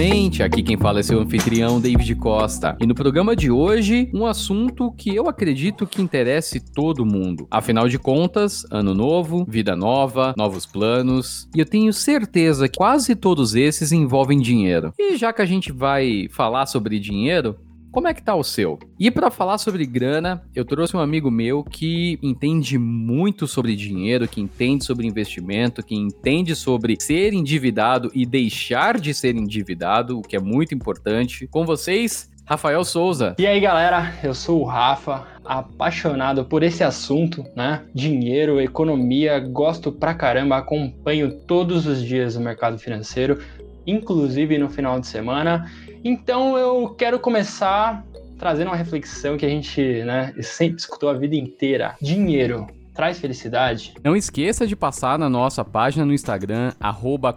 ao Cordialmente. Aqui quem fala é seu anfitrião, David Costa. E no programa de hoje, um assunto que eu acredito que interesse todo mundo. Afinal de contas, ano novo, vida nova, novos planos. E eu tenho certeza que quase todos esses envolvem dinheiro. E já que a gente vai falar sobre dinheiro, como é que tá o seu? E para falar sobre grana, eu trouxe um amigo meu que entende muito sobre dinheiro, que entende sobre investimento, que entende sobre ser endividado e deixar de ser endividado, o que é muito importante. Com vocês, Rafael Souza. E aí, galera, eu sou o Rafa, apaixonado por esse assunto, né? Dinheiro, economia, gosto pra caramba, acompanho todos os dias o mercado financeiro, inclusive no final de semana. Então eu quero começar trazendo uma reflexão que a gente né, sempre escutou a vida inteira. Dinheiro traz felicidade? Não esqueça de passar na nossa página no Instagram,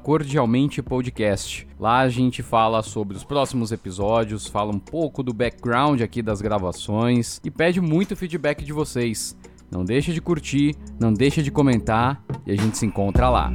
cordialmentepodcast. Lá a gente fala sobre os próximos episódios, fala um pouco do background aqui das gravações e pede muito feedback de vocês. Não deixe de curtir, não deixe de comentar e a gente se encontra lá.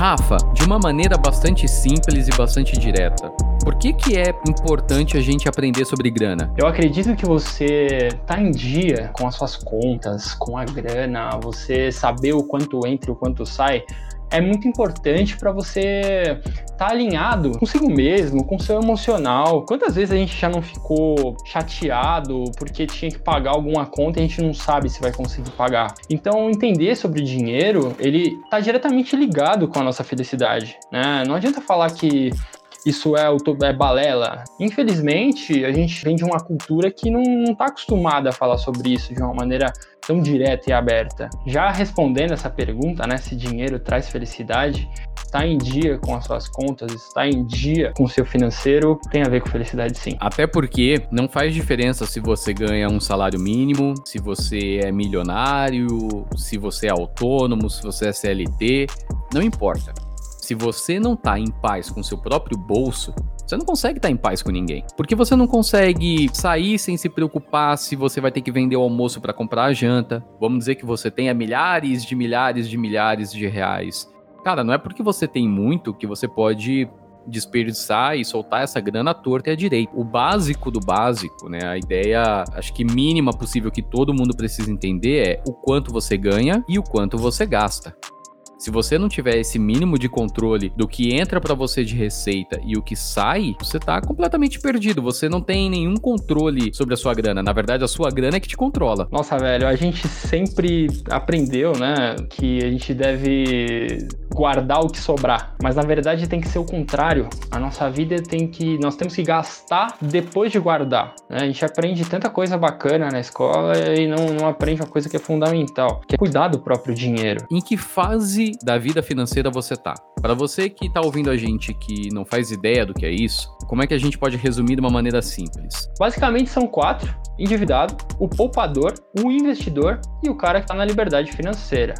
Rafa, de uma maneira bastante simples e bastante direta, por que, que é importante a gente aprender sobre grana? Eu acredito que você tá em dia com as suas contas, com a grana, você saber o quanto entra e o quanto sai, é muito importante para você estar tá alinhado consigo mesmo, com o seu emocional. Quantas vezes a gente já não ficou chateado porque tinha que pagar alguma conta e a gente não sabe se vai conseguir pagar? Então, entender sobre dinheiro, ele está diretamente ligado com a nossa felicidade, né? Não adianta falar que isso é, é balela. Infelizmente, a gente vem de uma cultura que não está acostumada a falar sobre isso de uma maneira tão direta e aberta. Já respondendo essa pergunta, né, se dinheiro traz felicidade, estar em dia com as suas contas, estar em dia com o seu financeiro, tem a ver com felicidade sim. Até porque não faz diferença se você ganha um salário mínimo, se você é milionário, se você é autônomo, se você é CLT, não importa se você não tá em paz com seu próprio bolso, você não consegue estar tá em paz com ninguém. Porque você não consegue sair sem se preocupar se você vai ter que vender o almoço para comprar a janta. Vamos dizer que você tenha milhares de milhares de milhares de reais. Cara, não é porque você tem muito que você pode desperdiçar e soltar essa grana torta e à direita. O básico do básico, né? A ideia, acho que mínima possível que todo mundo precisa entender é o quanto você ganha e o quanto você gasta. Se você não tiver esse mínimo de controle do que entra para você de receita e o que sai, você tá completamente perdido. Você não tem nenhum controle sobre a sua grana. Na verdade, a sua grana é que te controla. Nossa, velho, a gente sempre aprendeu, né, que a gente deve guardar o que sobrar. Mas na verdade tem que ser o contrário. A nossa vida tem que. Nós temos que gastar depois de guardar. Né? A gente aprende tanta coisa bacana na escola e não, não aprende uma coisa que é fundamental, que é cuidar do próprio dinheiro. Em que fase da vida financeira você tá? Para você que está ouvindo a gente que não faz ideia do que é isso, como é que a gente pode resumir de uma maneira simples? Basicamente são quatro: endividado, o poupador, o investidor e o cara que está na liberdade financeira.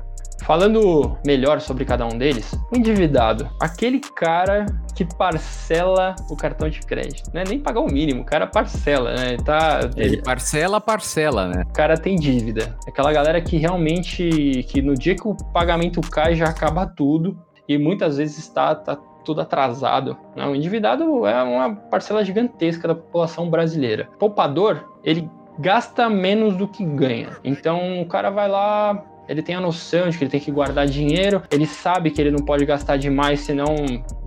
Falando melhor sobre cada um deles, o endividado, aquele cara que parcela o cartão de crédito. Não é nem pagar o mínimo, o cara parcela, né? Ele, tá, ele parcela, parcela, né? O cara tem dívida. Aquela galera que realmente, que no dia que o pagamento cai já acaba tudo e muitas vezes está, tá tudo atrasado. Né? O endividado é uma parcela gigantesca da população brasileira. Poupador, ele gasta menos do que ganha. Então o cara vai lá, ele tem a noção de que ele tem que guardar dinheiro, ele sabe que ele não pode gastar demais, senão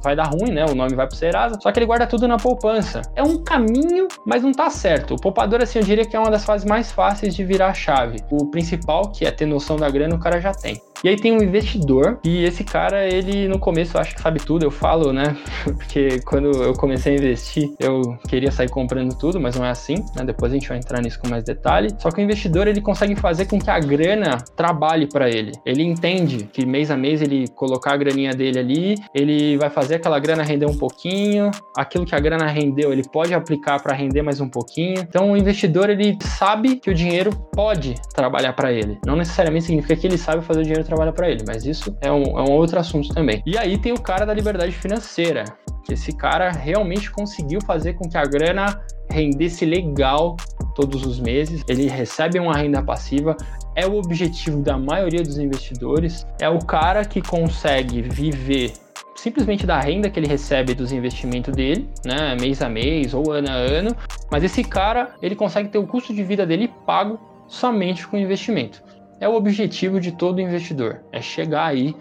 vai dar ruim, né? O nome vai pro Serasa. Só que ele guarda tudo na poupança. É um caminho, mas não tá certo. O poupador, assim, eu diria que é uma das fases mais fáceis de virar a chave. O principal, que é ter noção da grana, o cara já tem. E aí tem um investidor, e esse cara, ele no começo acho que sabe tudo, eu falo, né? Porque quando eu comecei a investir, eu queria sair comprando tudo, mas não é assim, né? Depois a gente vai entrar nisso com mais detalhe. Só que o investidor, ele consegue fazer com que a grana trabalhe para ele. Ele entende que mês a mês ele colocar a graninha dele ali, ele vai fazer aquela grana render um pouquinho, aquilo que a grana rendeu, ele pode aplicar para render mais um pouquinho. Então o investidor, ele sabe que o dinheiro pode trabalhar para ele. Não necessariamente significa que ele sabe fazer o dinheiro trabalha para ele, mas isso é um, é um outro assunto também. E aí tem o cara da liberdade financeira, que esse cara realmente conseguiu fazer com que a grana rendesse legal todos os meses, ele recebe uma renda passiva, é o objetivo da maioria dos investidores, é o cara que consegue viver simplesmente da renda que ele recebe dos investimentos dele, né, mês a mês ou ano a ano, mas esse cara, ele consegue ter o custo de vida dele pago somente com investimento. É o objetivo de todo investidor, é chegar aí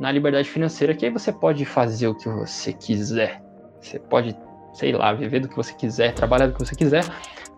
na liberdade financeira, que aí você pode fazer o que você quiser. Você pode, sei lá, viver do que você quiser, trabalhar do que você quiser,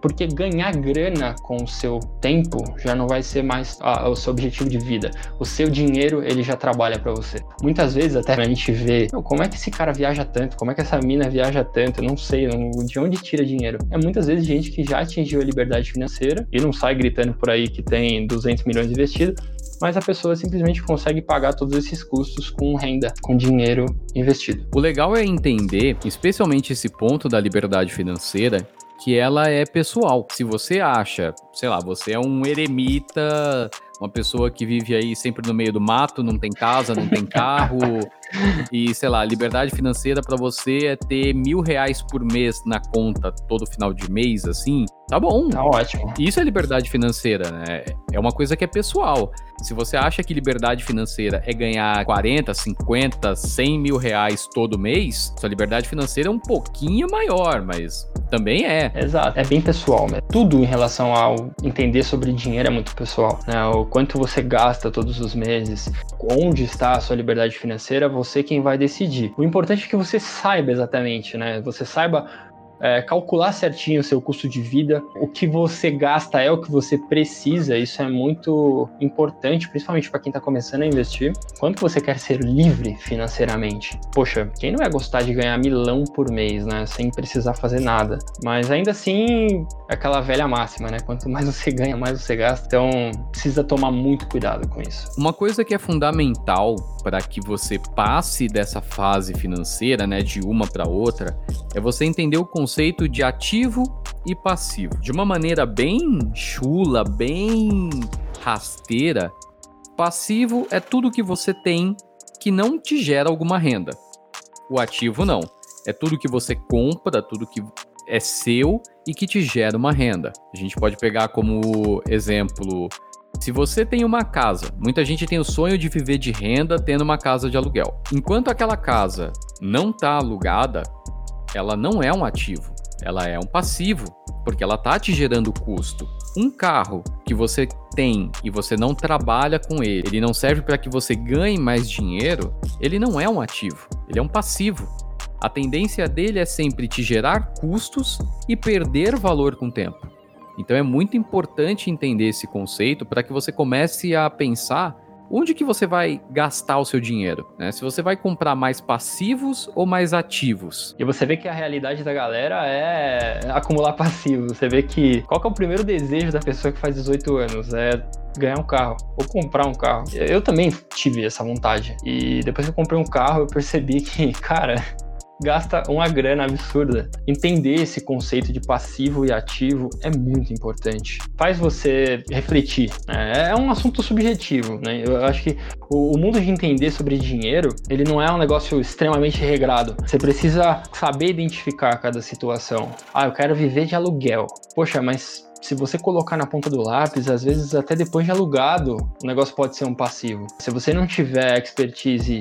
porque ganhar grana com o seu tempo já não vai ser mais ah, o seu objetivo de vida. O seu dinheiro, ele já trabalha para você. Muitas vezes até a gente vê, como é que esse cara viaja tanto? Como é que essa mina viaja tanto? Eu não sei, de onde tira dinheiro? É muitas vezes gente que já atingiu a liberdade financeira e não sai gritando por aí que tem 200 milhões investidos, mas a pessoa simplesmente consegue pagar todos esses custos com renda, com dinheiro investido. O legal é entender, especialmente esse ponto da liberdade financeira, que ela é pessoal. Se você acha, sei lá, você é um eremita, uma pessoa que vive aí sempre no meio do mato, não tem casa, não tem carro, e sei lá, liberdade financeira para você é ter mil reais por mês na conta todo final de mês, assim, tá bom. Tá ótimo. Isso é liberdade financeira, né? É uma coisa que é pessoal. Se você acha que liberdade financeira é ganhar 40, 50, 100 mil reais todo mês, sua liberdade financeira é um pouquinho maior, mas também é. Exato, é bem pessoal, né? Tudo em relação ao entender sobre dinheiro é muito pessoal, né? O quanto você gasta todos os meses, onde está a sua liberdade financeira, você quem vai decidir. O importante é que você saiba exatamente, né? Você saiba é, calcular certinho o seu custo de vida, o que você gasta é o que você precisa, isso é muito importante, principalmente para quem está começando a investir. Quanto você quer ser livre financeiramente? Poxa, quem não vai gostar de ganhar milão por mês, né, sem precisar fazer nada? Mas ainda assim, é aquela velha máxima, né? Quanto mais você ganha, mais você gasta. Então, precisa tomar muito cuidado com isso. Uma coisa que é fundamental para que você passe dessa fase financeira, né, de uma para outra, é você entender o conceito conceito de ativo e passivo. De uma maneira bem chula, bem rasteira, passivo é tudo que você tem que não te gera alguma renda. O ativo não. É tudo que você compra, tudo que é seu e que te gera uma renda. A gente pode pegar como exemplo se você tem uma casa, muita gente tem o sonho de viver de renda tendo uma casa de aluguel. Enquanto aquela casa não está alugada, ela não é um ativo, ela é um passivo, porque ela está te gerando custo. Um carro que você tem e você não trabalha com ele, ele não serve para que você ganhe mais dinheiro, ele não é um ativo, ele é um passivo. A tendência dele é sempre te gerar custos e perder valor com o tempo. Então é muito importante entender esse conceito para que você comece a pensar onde que você vai gastar o seu dinheiro? Né? Se você vai comprar mais passivos ou mais ativos? E você vê que a realidade da galera é acumular passivos. Você vê que qual que é o primeiro desejo da pessoa que faz 18 anos? É ganhar um carro ou comprar um carro. Eu também tive essa vontade. E depois que eu comprei um carro, eu percebi que, cara, gasta uma grana absurda. Entender esse conceito de passivo e ativo é muito importante. Faz você refletir. Né? É um assunto subjetivo, né? Eu acho que o, mundo de entender sobre dinheiro, ele não é um negócio extremamente regrado. Você precisa saber identificar cada situação. Ah, eu quero viver de aluguel. Poxa, mas se você colocar na ponta do lápis, às vezes até depois de alugado, o negócio pode ser um passivo. Se você não tiver expertise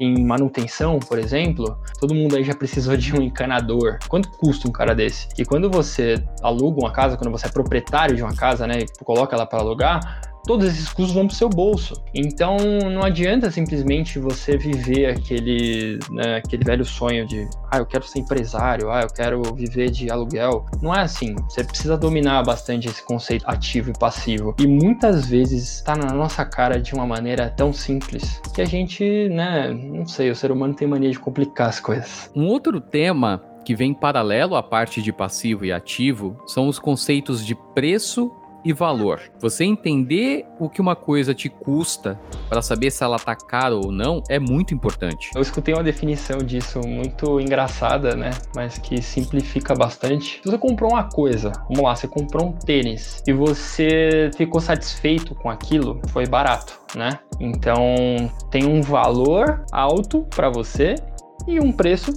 em manutenção, por exemplo, todo mundo aí já precisou de um encanador. Quanto custa um cara desse? E quando você aluga uma casa, quando você é proprietário de uma casa, né, e coloca ela para alugar, todos esses custos vão para o seu bolso. Então não adianta simplesmente você viver aquele, né, aquele velho sonho de ah, eu quero ser empresário, ah, eu quero viver de aluguel. Não é assim. Você precisa dominar bastante esse conceito ativo e passivo. E muitas vezes está na nossa cara de uma maneira tão simples que a gente, né, não sei, o ser humano tem mania de complicar as coisas. Um outro tema que vem paralelo à parte de passivo e ativo são os conceitos de preço e valor. Você entender o que uma coisa te custa para saber se ela tá cara ou não é muito importante. Eu escutei uma definição disso muito engraçada, né? Mas que simplifica bastante. Você comprou uma coisa, vamos lá, você comprou um tênis e você ficou satisfeito com aquilo, foi barato, né? Então tem um valor alto para você e um preço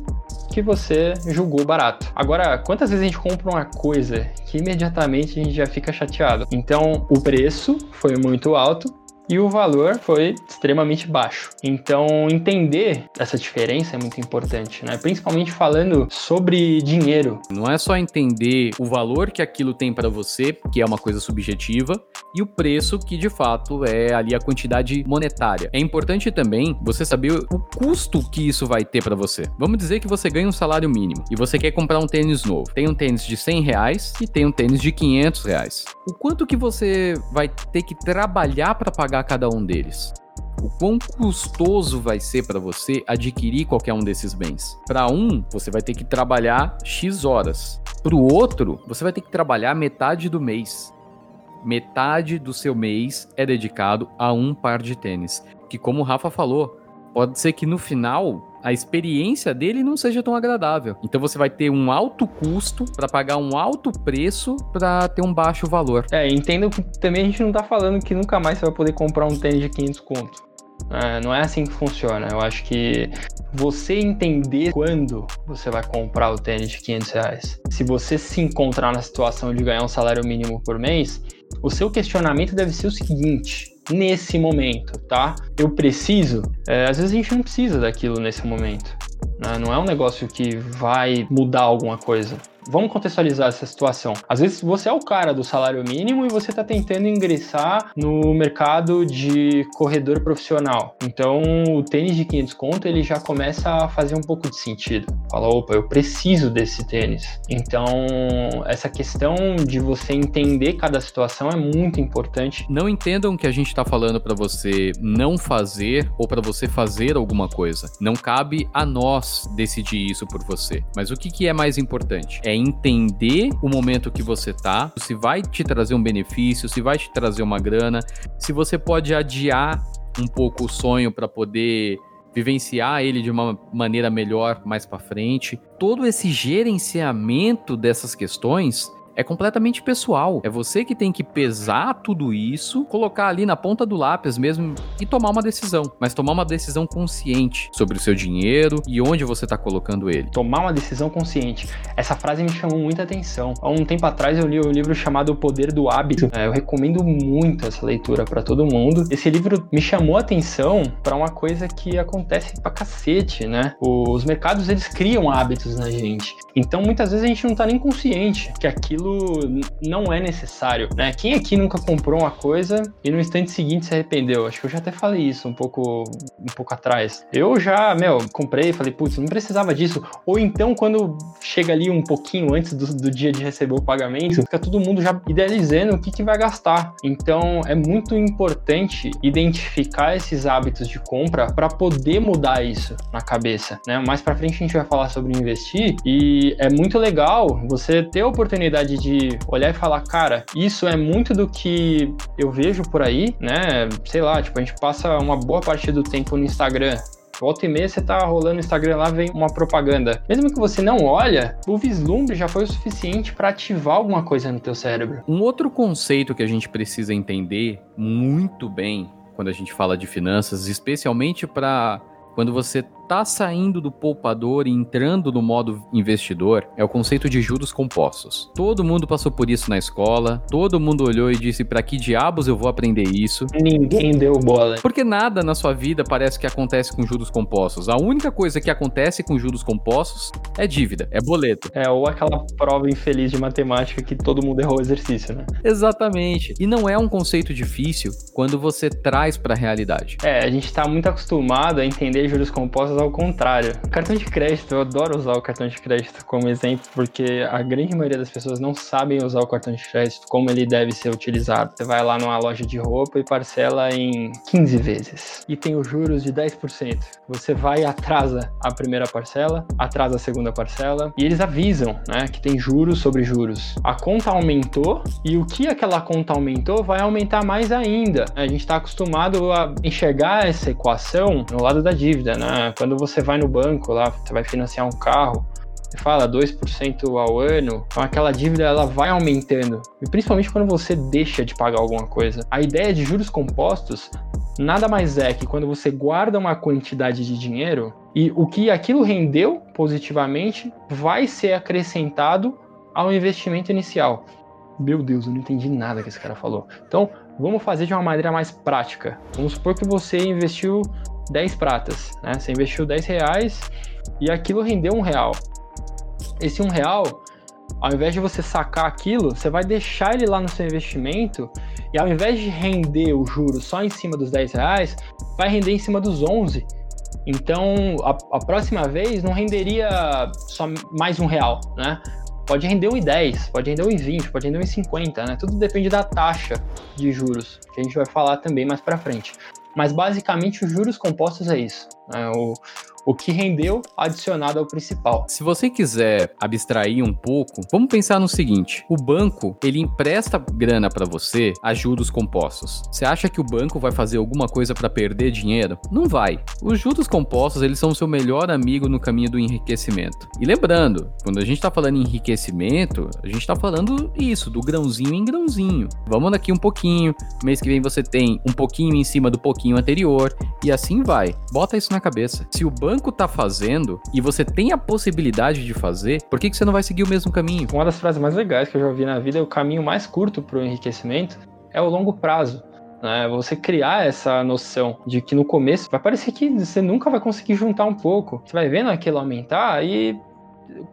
que você julgou barato. Agora, quantas vezes a gente compra uma coisa que imediatamente a gente já fica chateado? Então, o preço foi muito alto e o valor foi extremamente baixo. Então, entender essa diferença é muito importante, né? Principalmente falando sobre dinheiro. Não é só entender o valor que aquilo tem para você, que é uma coisa subjetiva, e o preço que de fato é ali a quantidade monetária. É importante também você saber o custo que isso vai ter para você. Vamos dizer que você ganha um salário mínimo e você quer comprar um tênis novo. Tem um tênis de 100 reais e tem um tênis de 500 reais. O quanto que você vai ter que trabalhar para pagar pagar cada um deles. O quão custoso vai ser para você adquirir qualquer um desses bens? Para um, você vai ter que trabalhar X horas. Para o outro, você vai ter que trabalhar metade do mês. Metade do seu mês é dedicado a um par de tênis. Que, como o Rafa falou, pode ser que no final a experiência dele não seja tão agradável. Então você vai ter um alto custo para pagar um alto preço para ter um baixo valor. É, entendo que também a gente não tá falando que nunca mais você vai poder comprar um tênis de 500 conto. É, não é assim que funciona. Eu acho que você entender quando você vai comprar o tênis de 500 reais, se você se encontrar na situação de ganhar um salário mínimo por mês, o seu questionamento deve ser o seguinte: nesse momento, tá? Eu preciso. É, às vezes a gente não precisa daquilo nesse momento. Né? Não é um negócio que vai mudar alguma coisa. Vamos contextualizar essa situação. Às vezes você é o cara do salário mínimo e você está tentando ingressar no mercado de corredor profissional. Então, o tênis de 500 conto ele já começa a fazer um pouco de sentido. Fala, opa, eu preciso desse tênis. Então, essa questão de você entender cada situação é muito importante. Não entendam que a gente está falando para você não fazer ou para você fazer alguma coisa. Não cabe a nós decidir isso por você. Mas o que, que é mais importante? É entender o momento que você tá, se vai te trazer um benefício, se vai te trazer uma grana, se você pode adiar um pouco o sonho para poder vivenciar ele de uma maneira melhor mais para frente. Todo esse gerenciamento dessas questões é completamente pessoal. É você que tem que pesar tudo isso, colocar ali na ponta do lápis mesmo e tomar uma decisão. Mas tomar uma decisão consciente sobre o seu dinheiro e onde você está colocando ele. Tomar uma decisão consciente. Essa frase me chamou muita atenção. Há um tempo atrás eu li um livro chamado O Poder do Hábito. É, eu recomendo muito essa leitura para todo mundo. Esse livro me chamou a atenção para uma coisa que acontece pra cacete, né? Os mercados eles criam hábitos na gente. Então muitas vezes a gente não tá nem consciente que aquilo não é necessário, né? Quem aqui nunca comprou uma coisa e no instante seguinte se arrependeu? Acho que eu já até falei isso um pouco, um pouco atrás. Eu já, meu, comprei e falei, putz, não precisava disso. Ou então, quando chega ali um pouquinho antes do, do dia de receber o pagamento, fica todo mundo já idealizando o que, que vai gastar. Então, é muito importante identificar esses hábitos de compra para poder mudar isso na cabeça, né? Mais para frente a gente vai falar sobre investir e é muito legal você ter a oportunidade de olhar e falar, cara, isso é muito do que eu vejo por aí, né? Sei lá, tipo, a gente passa uma boa parte do tempo no Instagram, Volta e meia você tá rolando Instagram lá, vem uma propaganda. Mesmo que você não olha, o vislumbre já foi o suficiente para ativar alguma coisa no teu cérebro. Um outro conceito que a gente precisa entender muito bem quando a gente fala de finanças, especialmente para quando você está saindo do poupador e entrando no modo investidor é o conceito de juros compostos. Todo mundo passou por isso na escola, todo mundo olhou e disse: para que diabos eu vou aprender isso? Ninguém deu bola. Porque nada na sua vida parece que acontece com juros compostos. A única coisa que acontece com juros compostos é dívida, é boleto. É, ou aquela prova infeliz de matemática que todo mundo errou o exercício, né? Exatamente. E não é um conceito difícil quando você traz para a realidade. É, a gente está muito acostumado a entender juros compostos usar o contrário. Cartão de crédito, eu adoro usar o cartão de crédito como exemplo, porque a grande maioria das pessoas não sabem usar o cartão de crédito como ele deve ser utilizado. Você vai lá numa loja de roupa e parcela em 15 vezes. E tem os juros de 10%. Você vai e atrasa a primeira parcela, atrasa a segunda parcela, e eles avisam, né, que tem juros sobre juros. A conta aumentou e o que aquela conta aumentou vai aumentar mais ainda. A gente está acostumado a enxergar essa equação no lado da dívida, né? Quando você vai no banco lá, você vai financiar um carro, você fala 2% ao ano, então aquela dívida ela vai aumentando. E principalmente quando você deixa de pagar alguma coisa. A ideia de juros compostos nada mais é que quando você guarda uma quantidade de dinheiro e o que aquilo rendeu positivamente vai ser acrescentado ao investimento inicial. Meu Deus, eu não entendi nada que esse cara falou. Então, vamos fazer de uma maneira mais prática. Vamos supor que você investiu 10 pratas, né? Você investiu 10 reais e aquilo rendeu um real. Esse um real, ao invés de você sacar aquilo, você vai deixar ele lá no seu investimento e ao invés de render o juro só em cima dos 10 reais, vai render em cima dos 11. Então, a, a próxima vez não renderia só mais um real, né? Pode render 1,10, pode render 1,20, pode render 1,50, né? Tudo depende da taxa de juros, que a gente vai falar também mais para frente. Mas basicamente os juros compostos é isso. Né? O, o que rendeu adicionado ao principal. Se você quiser abstrair um pouco, vamos pensar no seguinte: o banco ele empresta grana para você a juros compostos. Você acha que o banco vai fazer alguma coisa para perder dinheiro? Não vai. Os juros compostos eles são o seu melhor amigo no caminho do enriquecimento. E lembrando, quando a gente está falando em enriquecimento, a gente está falando isso do grãozinho em grãozinho. Vamos daqui um pouquinho. Mês que vem você tem um pouquinho em cima do pouquinho anterior e assim vai. Bota isso na cabeça. Se o banco tá fazendo e você tem a possibilidade de fazer, por que, que você não vai seguir o mesmo caminho? Uma das frases mais legais que eu já ouvi na vida é o caminho mais curto para o enriquecimento é o longo prazo. Né? Você criar essa noção de que no começo vai parecer que você nunca vai conseguir juntar um pouco. Você vai vendo aquilo aumentar e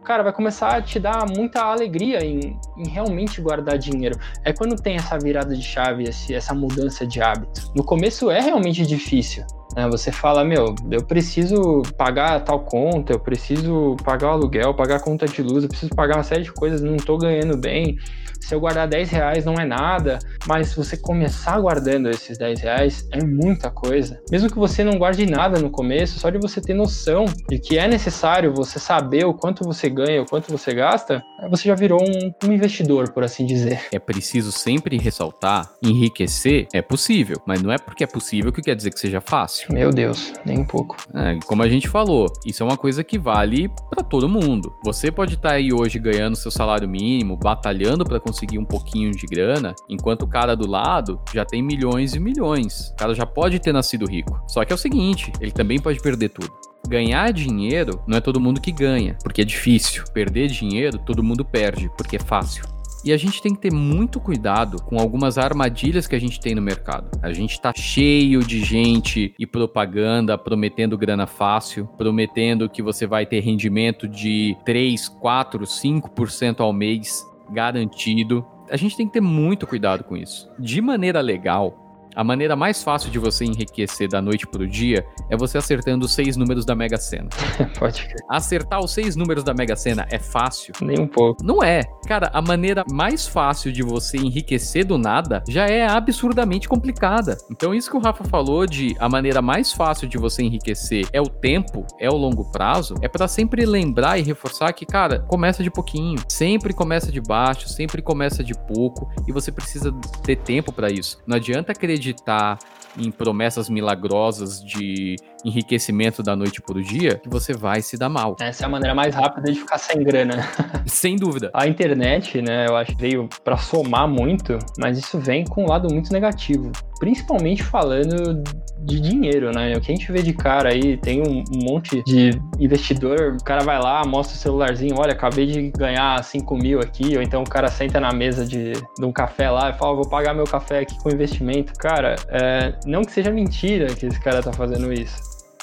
cara, vai começar a te dar muita alegria em, em, realmente guardar dinheiro. É quando tem essa virada de chave, essa mudança de hábito. No começo é realmente difícil. Né? Você fala, meu, eu preciso pagar tal conta, eu preciso pagar o aluguel, pagar a conta de luz, eu preciso pagar uma série de coisas, não estou ganhando bem. Se eu guardar 10 reais não é nada, mas se você começar guardando esses 10 reais, é muita coisa. Mesmo que você não guarde nada no começo, só de você ter noção de que é necessário você saber o quanto você ganha, o quanto você gasta, você já virou um, um investidor, por assim dizer. É preciso sempre ressaltar, enriquecer é possível, mas não é porque é possível que quer dizer que seja fácil. Meu Deus, nem um pouco. É, como a gente falou, isso é uma coisa que vale para todo mundo. Você pode estar tá aí hoje ganhando seu salário mínimo, batalhando para conseguir um pouquinho de grana, enquanto o cara do lado já tem milhões e milhões. O cara já pode ter nascido rico. Só que é o seguinte, ele também pode perder tudo. Ganhar dinheiro não é todo mundo que ganha, porque é difícil. Perder dinheiro, todo mundo perde, porque é fácil. E a gente tem que ter muito cuidado com algumas armadilhas que a gente tem no mercado. A gente tá cheio de gente e propaganda prometendo grana fácil, prometendo que você vai ter rendimento de 3, 4, 5% ao mês garantido. A gente tem que ter muito cuidado com isso. De maneira legal, a maneira mais fácil de você enriquecer da noite pro dia é você acertando os seis números da Mega Sena. Pode crer. Acertar os seis números da Mega Sena é fácil? Nem um pouco. Não é. Cara, a maneira mais fácil de você enriquecer do nada já é absurdamente complicada. Então, isso que o Rafa falou de a maneira mais fácil de você enriquecer é o tempo, é o longo prazo, é para sempre lembrar e reforçar que, cara, começa de pouquinho. Sempre começa de baixo, sempre começa de pouco e você precisa ter tempo para isso. Não adianta acreditar acreditar em promessas milagrosas de enriquecimento da noite por dia, que você vai se dar mal. Essa é a maneira mais rápida de ficar sem grana. sem dúvida. A internet, né, eu acho que veio para somar muito, mas isso vem com um lado muito negativo. Principalmente falando de dinheiro, né? O que a gente vê de cara aí, tem um, monte de investidor, o cara vai lá, mostra o celularzinho, olha, acabei de ganhar 5 mil aqui, ou então o cara senta na mesa de, de um café lá e fala, vou pagar meu café aqui com investimento. Cara, é, não que seja mentira que esse cara tá fazendo isso,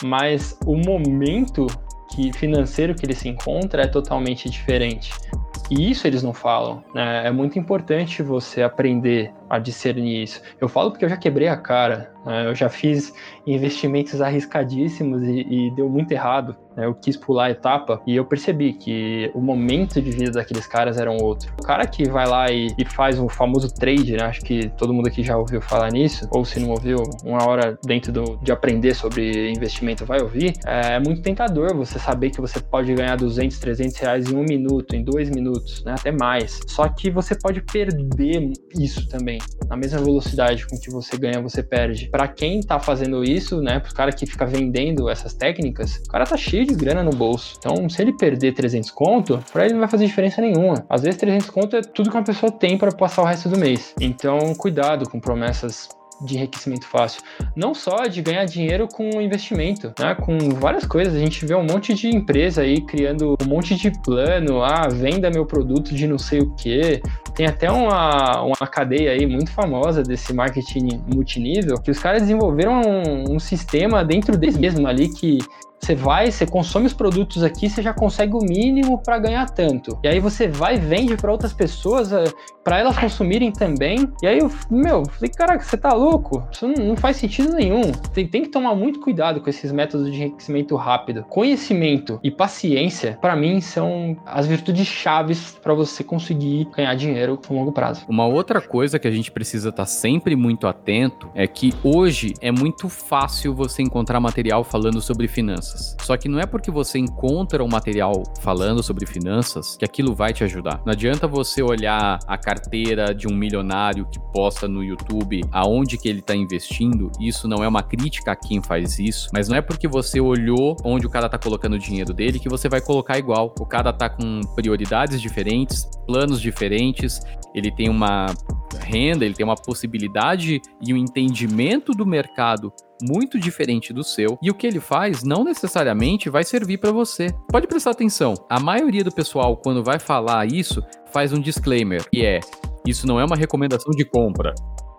mas o momento que financeiro que ele se encontra é totalmente diferente. E isso eles não falam. Né? É muito importante você aprender a discernir isso. Eu falo porque eu já quebrei a cara, né? eu já fiz investimentos arriscadíssimos e, e deu muito errado. Né? Eu quis pular a etapa e eu percebi que o momento de vida daqueles caras era um outro. O cara que vai lá e, e faz o famoso trade, né? acho que todo mundo aqui já ouviu falar nisso, ou se não ouviu, uma hora dentro do, de aprender sobre investimento vai ouvir, é muito tentador você saber que você pode ganhar 200, 300 reais em um minuto, em dois minutos, né? até mais. Só que você pode perder isso também. Na mesma velocidade com que você ganha, você perde. Para quem tá fazendo isso, né, pro cara que fica vendendo essas técnicas, o cara tá cheio de grana no bolso. Então, se ele perder 300 conto, para ele não vai fazer diferença nenhuma. Às vezes 300 conto é tudo que uma pessoa tem para passar o resto do mês. Então, cuidado com promessas de enriquecimento fácil. Não só de ganhar dinheiro com investimento, né? Com várias coisas. A gente vê um monte de empresa aí criando um monte de plano. Ah, venda meu produto de não sei o que. Tem até uma, uma cadeia aí muito famosa desse marketing multinível que os caras desenvolveram um, um sistema dentro deles mesmo ali que você vai, você consome os produtos aqui, você já consegue o mínimo para ganhar tanto. E aí você vai e vende para outras pessoas, eh, para elas consumirem também. E aí eu, meu, falei, caraca, você tá louco? Isso não, faz sentido nenhum. Tem, tem, que tomar muito cuidado com esses métodos de enriquecimento rápido. Conhecimento e paciência, para mim, são as virtudes chaves para você conseguir ganhar dinheiro a longo prazo. Uma outra coisa que a gente precisa estar tá sempre muito atento é que hoje é muito fácil você encontrar material falando sobre finanças finanças. Só que não é porque você encontra um material falando sobre finanças que aquilo vai te ajudar. Não adianta você olhar a carteira de um milionário que posta no YouTube aonde que ele está investindo. Isso não é uma crítica a quem faz isso, mas não é porque você olhou onde o cara está colocando o dinheiro dele que você vai colocar igual. O cara está com prioridades diferentes, planos diferentes, ele tem uma renda, ele tem uma possibilidade e um entendimento do mercado muito diferente do seu, e o que ele faz não necessariamente vai servir para você. Pode prestar atenção, a maioria do pessoal, quando vai falar isso, faz um disclaimer, que é: isso não é uma recomendação de compra.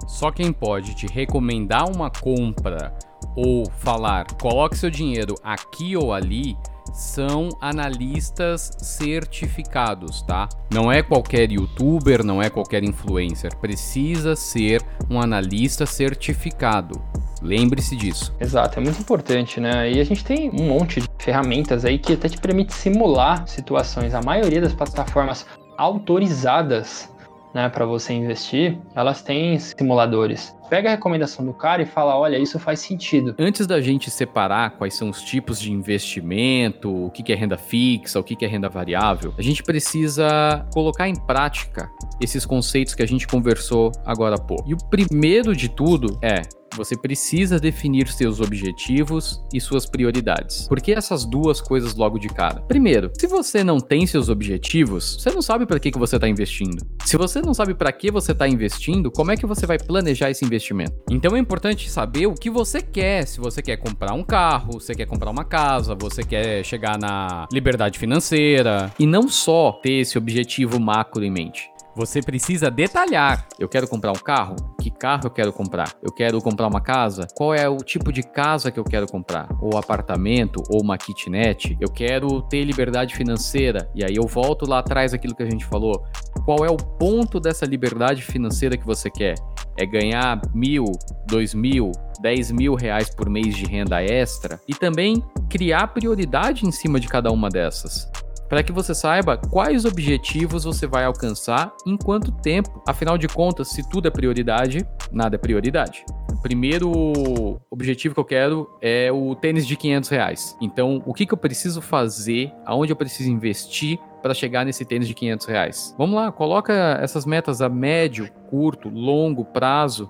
Só quem pode te recomendar uma compra ou falar coloque seu dinheiro aqui ou ali são analistas certificados, tá? Não é qualquer youtuber, não é qualquer influencer, precisa ser um analista certificado. Lembre-se disso. Exato, é muito importante, né? E a gente tem um monte de ferramentas aí que até te permite simular situações. A maioria das plataformas autorizadas né, para você investir, elas têm simuladores. Pega a recomendação do cara e fala: olha, isso faz sentido. Antes da gente separar quais são os tipos de investimento, o que é renda fixa, o que é renda variável, a gente precisa colocar em prática esses conceitos que a gente conversou agora há pouco. E o primeiro de tudo é você precisa definir seus objetivos e suas prioridades. Por que essas duas coisas logo de cara? Primeiro, se você não tem seus objetivos, você não sabe para que, que você está investindo. Se você não sabe para que você está investindo, como é que você vai planejar esse investimento? Então é importante saber o que você quer. Se você quer comprar um carro, você quer comprar uma casa, você quer chegar na liberdade financeira e não só ter esse objetivo macro em mente. Você precisa detalhar. Eu quero comprar um carro? Que carro eu quero comprar? Eu quero comprar uma casa? Qual é o tipo de casa que eu quero comprar? Ou apartamento, ou uma kitnet? Eu quero ter liberdade financeira. E aí eu volto lá atrás aquilo que a gente falou. Qual é o ponto dessa liberdade financeira que você quer? É ganhar mil, dois mil, dez mil reais por mês de renda extra? E também criar prioridade em cima de cada uma dessas para que você saiba quais objetivos você vai alcançar em quanto tempo. Afinal de contas, se tudo é prioridade, nada é prioridade. O primeiro objetivo que eu quero é o tênis de 500 reais. Então, o que, que eu preciso fazer? Aonde eu preciso investir para chegar nesse tênis de 500 reais? Vamos lá, coloca essas metas a médio, curto, longo prazo.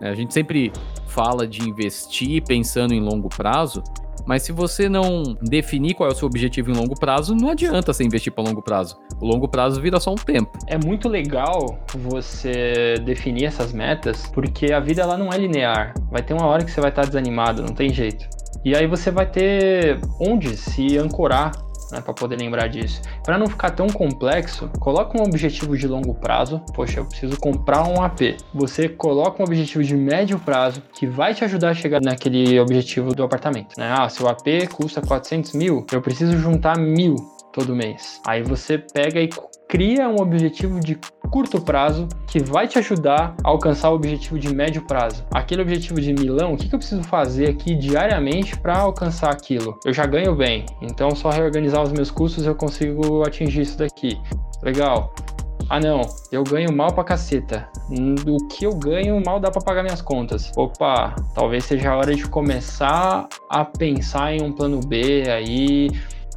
A gente sempre fala de investir pensando em longo prazo, mas se você não definir qual é o seu objetivo em longo prazo, não adianta você investir para longo prazo. O longo prazo vira só um tempo. É muito legal você definir essas metas, porque a vida ela não é linear. Vai ter uma hora que você vai estar desanimado, não tem jeito. E aí você vai ter onde se ancorar né, para poder lembrar disso. Para não ficar tão complexo, coloca um objetivo de longo prazo. Poxa, eu preciso comprar um AP. Você coloca um objetivo de médio prazo que vai te ajudar a chegar naquele objetivo do apartamento. Né? Ah, seu AP custa 400 mil, eu preciso juntar mil todo mês. Aí você pega e cria um objetivo de curto prazo que vai te ajudar a alcançar o objetivo de médio prazo. Aquele objetivo de milão, o que, eu preciso fazer aqui diariamente para alcançar aquilo? Eu já ganho bem, então só reorganizar os meus custos eu consigo atingir isso daqui. Legal. Ah não, eu ganho mal pra caceta. O que eu ganho mal dá para pagar minhas contas. Opa, talvez seja a hora de começar a pensar em um plano B aí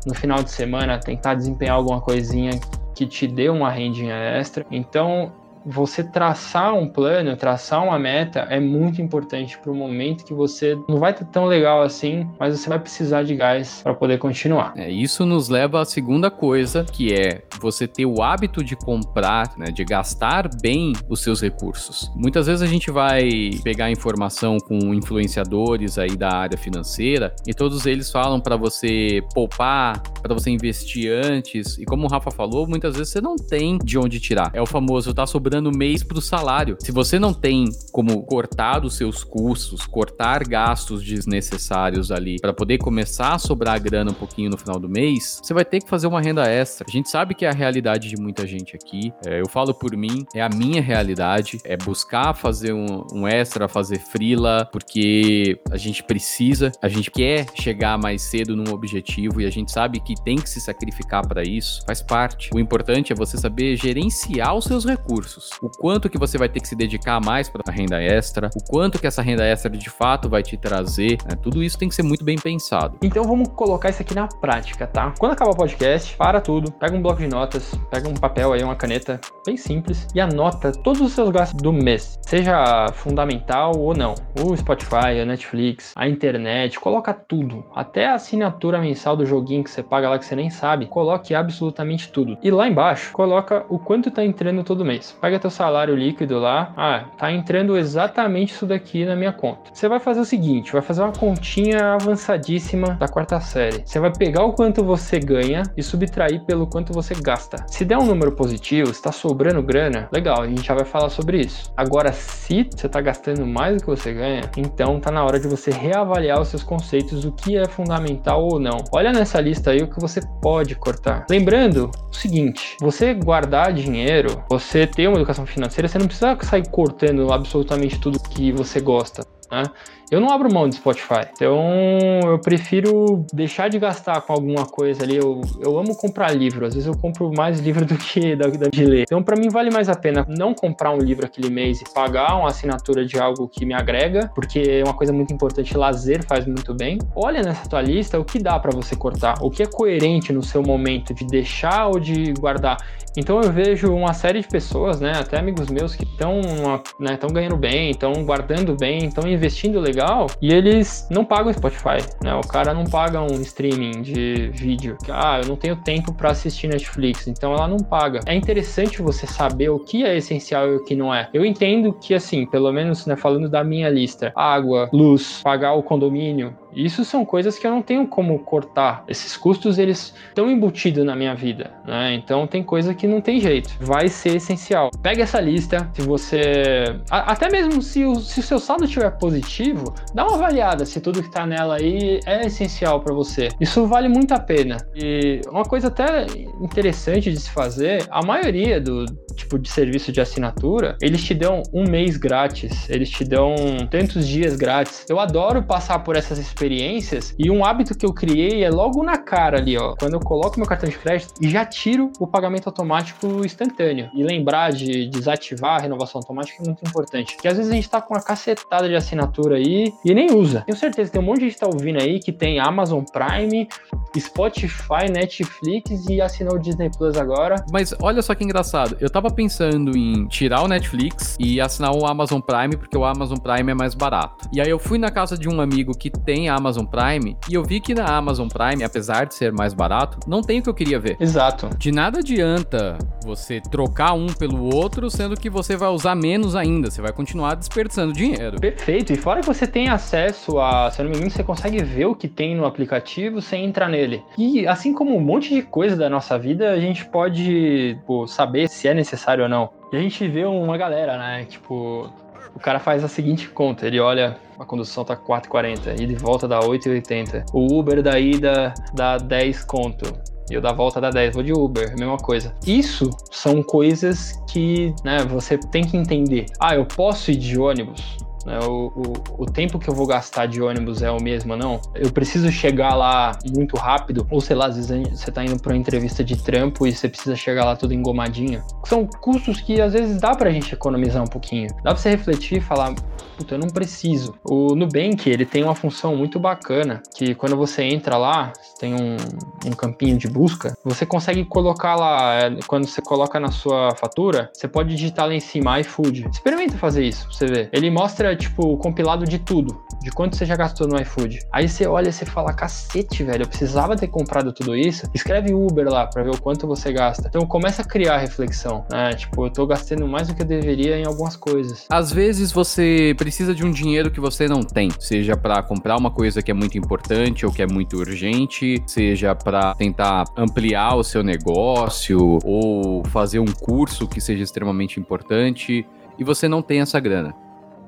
no final de semana, tentar desempenhar alguma coisinha que te dê uma rendinha extra. Então, você traçar um plano, traçar uma meta é muito importante para o momento que você não vai estar tão legal assim, mas você vai precisar de gás para poder continuar. É, isso nos leva à segunda coisa, que é você ter o hábito de comprar, né, de gastar bem os seus recursos. Muitas vezes a gente vai pegar informação com influenciadores aí da área financeira e todos eles falam para você poupar, para você investir antes. E como o Rafa falou, muitas vezes você não tem de onde tirar. É o famoso tá sobrando no mês para o salário. Se você não tem como cortar os seus custos, cortar gastos desnecessários ali para poder começar a sobrar grana um pouquinho no final do mês, você vai ter que fazer uma renda extra. A gente sabe que é a realidade de muita gente aqui. É, eu falo por mim, é a minha realidade. É buscar fazer um, um extra, fazer frila, porque a gente precisa, a gente quer chegar mais cedo num objetivo e a gente sabe que tem que se sacrificar para isso. Faz parte. O importante é você saber gerenciar os seus recursos o quanto que você vai ter que se dedicar mais para a renda extra, o quanto que essa renda extra de fato vai te trazer, né? tudo isso tem que ser muito bem pensado. Então vamos colocar isso aqui na prática, tá? Quando acabar o podcast, para tudo, pega um bloco de notas, pega um papel aí, uma caneta, bem simples, e anota todos os seus gastos do mês, seja fundamental ou não. O Spotify, a Netflix, a internet, coloca tudo, até a assinatura mensal do joguinho que você paga lá que você nem sabe, coloque absolutamente tudo. E lá embaixo, coloca o quanto tá entrando todo mês. Pega teu salário líquido lá, ah, tá entrando exatamente isso daqui na minha conta. Você vai fazer o seguinte, vai fazer uma continha avançadíssima da quarta série. Você vai pegar o quanto você ganha e subtrair pelo quanto você gasta. Se der um número positivo, se tá sobrando grana, legal, a gente já vai falar sobre isso. Agora, se você tá gastando mais do que você ganha, então tá na hora de você reavaliar os seus conceitos, o que é fundamental ou não. Olha nessa lista aí o que você pode cortar. Lembrando o seguinte, você guardar dinheiro, você ter uma educação financeira, você não precisa sair cortando absolutamente tudo que você gosta. Né? Eu não abro mão de Spotify, então eu prefiro deixar de gastar com alguma coisa ali. Eu, eu amo comprar livro, às vezes eu compro mais livro do que da, da de ler. Então, para mim, vale mais a pena não comprar um livro aquele mês e pagar uma assinatura de algo que me agrega, porque é uma coisa muito importante. Lazer faz muito bem. Olha nessa tua lista o que dá para você cortar, o que é coerente no seu momento de deixar ou de guardar. Então, eu vejo uma série de pessoas, né, até amigos meus que estão né, ganhando bem, estão guardando bem, estão investindo legal e eles não pagam Spotify, né? O cara não paga um streaming de vídeo. Ah, eu não tenho tempo para assistir Netflix, então ela não paga. É interessante você saber o que é essencial e o que não é. Eu entendo que assim, pelo menos, né, falando da minha lista, água, luz, pagar o condomínio, isso são coisas que eu não tenho como cortar. Esses custos, eles estão embutidos na minha vida, né? Então tem coisa que não tem jeito. Vai ser essencial. Pega essa lista, se você... Até mesmo se o, se o seu saldo estiver positivo, dá uma avaliada se tudo que está nela aí é essencial para você. Isso vale muito a pena. E uma coisa até interessante de se fazer, a maioria do tipo de serviço de assinatura, eles te dão um mês grátis, eles te dão tantos dias grátis. Eu adoro passar por essas experiências experiências e um hábito que eu criei é logo na cara ali, ó. Quando eu coloco meu cartão de crédito e já tiro o pagamento automático instantâneo. E lembrar de desativar a renovação automática é muito importante. Porque às vezes a gente tá com uma cacetada de assinatura aí e nem usa. Tenho certeza, tem um monte de gente que tá ouvindo aí que tem Amazon Prime, Spotify, Netflix e assinou o Disney Plus agora. Mas olha só que engraçado. Eu tava pensando em tirar o Netflix e assinar o Amazon Prime, porque o Amazon Prime é mais barato. E aí eu fui na casa de um amigo que tem Amazon Prime e eu vi que na Amazon Prime, apesar de ser mais barato, não tem o que eu queria ver. Exato. De nada adianta você trocar um pelo outro, sendo que você vai usar menos ainda, você vai continuar desperdiçando dinheiro. Perfeito. E fora que você tem acesso a, se eu não me engano, você consegue ver o que tem no aplicativo sem entrar nele. E assim como um monte de coisa da nossa vida, a gente pode pô, saber se é necessário ou não. E a gente vê uma galera, né? Tipo, o cara faz a seguinte conta, ele olha, a condução tá 4,40 e de volta dá 8,80. O Uber da ida dá 10 conto. e eu da volta da 10 vou de Uber, mesma coisa. Isso são coisas que né, você tem que entender. Ah, eu posso ir de ônibus? Né? O, o, o, tempo que eu vou gastar de ônibus é o mesmo, não? Eu preciso chegar lá muito rápido, ou sei lá, às vezes você tá indo para uma entrevista de trampo e você precisa chegar lá tudo engomadinha. São custos que às vezes dá pra gente economizar um pouquinho. Dá pra você refletir e falar, puta, eu não preciso. O Nubank, ele tem uma função muito bacana, que quando você entra lá, tem um, um campinho de busca, você consegue colocar lá, é, quando você coloca na sua fatura, você pode digitar lá em cima iFood. Experimenta fazer isso, pra você ver. Ele mostra tipo, compilado de tudo, de quanto você já gastou no iFood. Aí você olha e você fala, cacete, velho, eu precisava ter comprado tudo isso. Escreve Uber lá para ver o quanto você gasta. Então começa a criar reflexão, né? Tipo, eu tô gastando mais do que eu deveria em algumas coisas. Às vezes você precisa de um dinheiro que você não tem, seja para comprar uma coisa que é muito importante ou que é muito urgente, seja para tentar ampliar o seu negócio ou fazer um curso que seja extremamente importante e você não tem essa grana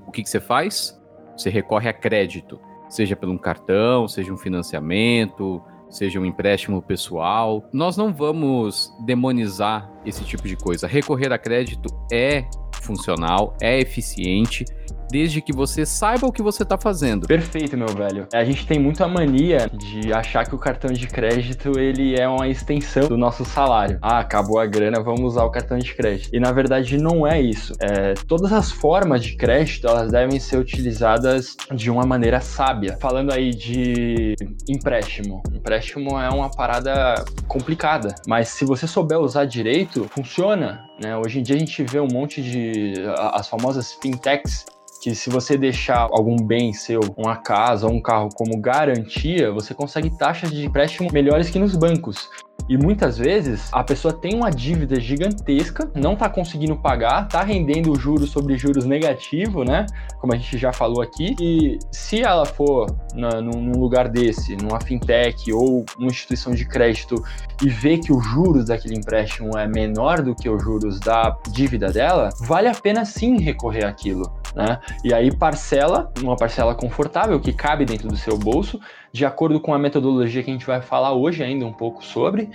o que, que você faz? Você recorre a crédito, seja por um cartão, seja um financiamento, seja um empréstimo pessoal. Nós não vamos demonizar esse tipo de coisa. Recorrer a crédito é funcional, é eficiente desde que você saiba o que você está fazendo. Perfeito, meu velho. A gente tem muito a mania de achar que o cartão de crédito ele é uma extensão do nosso salário. Ah, acabou a grana, vamos usar o cartão de crédito. E na verdade não é isso. É, todas as formas de crédito elas devem ser utilizadas de uma maneira sábia. Falando aí de empréstimo, empréstimo é uma parada complicada, mas se você souber usar direito, funciona. Né? Hoje em dia a gente vê um monte de as famosas fintechs que se você deixar algum bem seu, uma casa ou um carro como garantia, você consegue taxas de empréstimo melhores que nos bancos. E muitas vezes a pessoa tem uma dívida gigantesca, não está conseguindo pagar, está rendendo juros sobre juros negativo, né? Como a gente já falou aqui. E se ela for na, num lugar desse, numa fintech ou uma instituição de crédito e ver que os juros daquele empréstimo é menor do que os juros da dívida dela, vale a pena sim recorrer àquilo. Né? E aí parcela, uma parcela confortável que cabe dentro do seu bolso, de acordo com a metodologia que a gente vai falar hoje ainda um pouco sobre,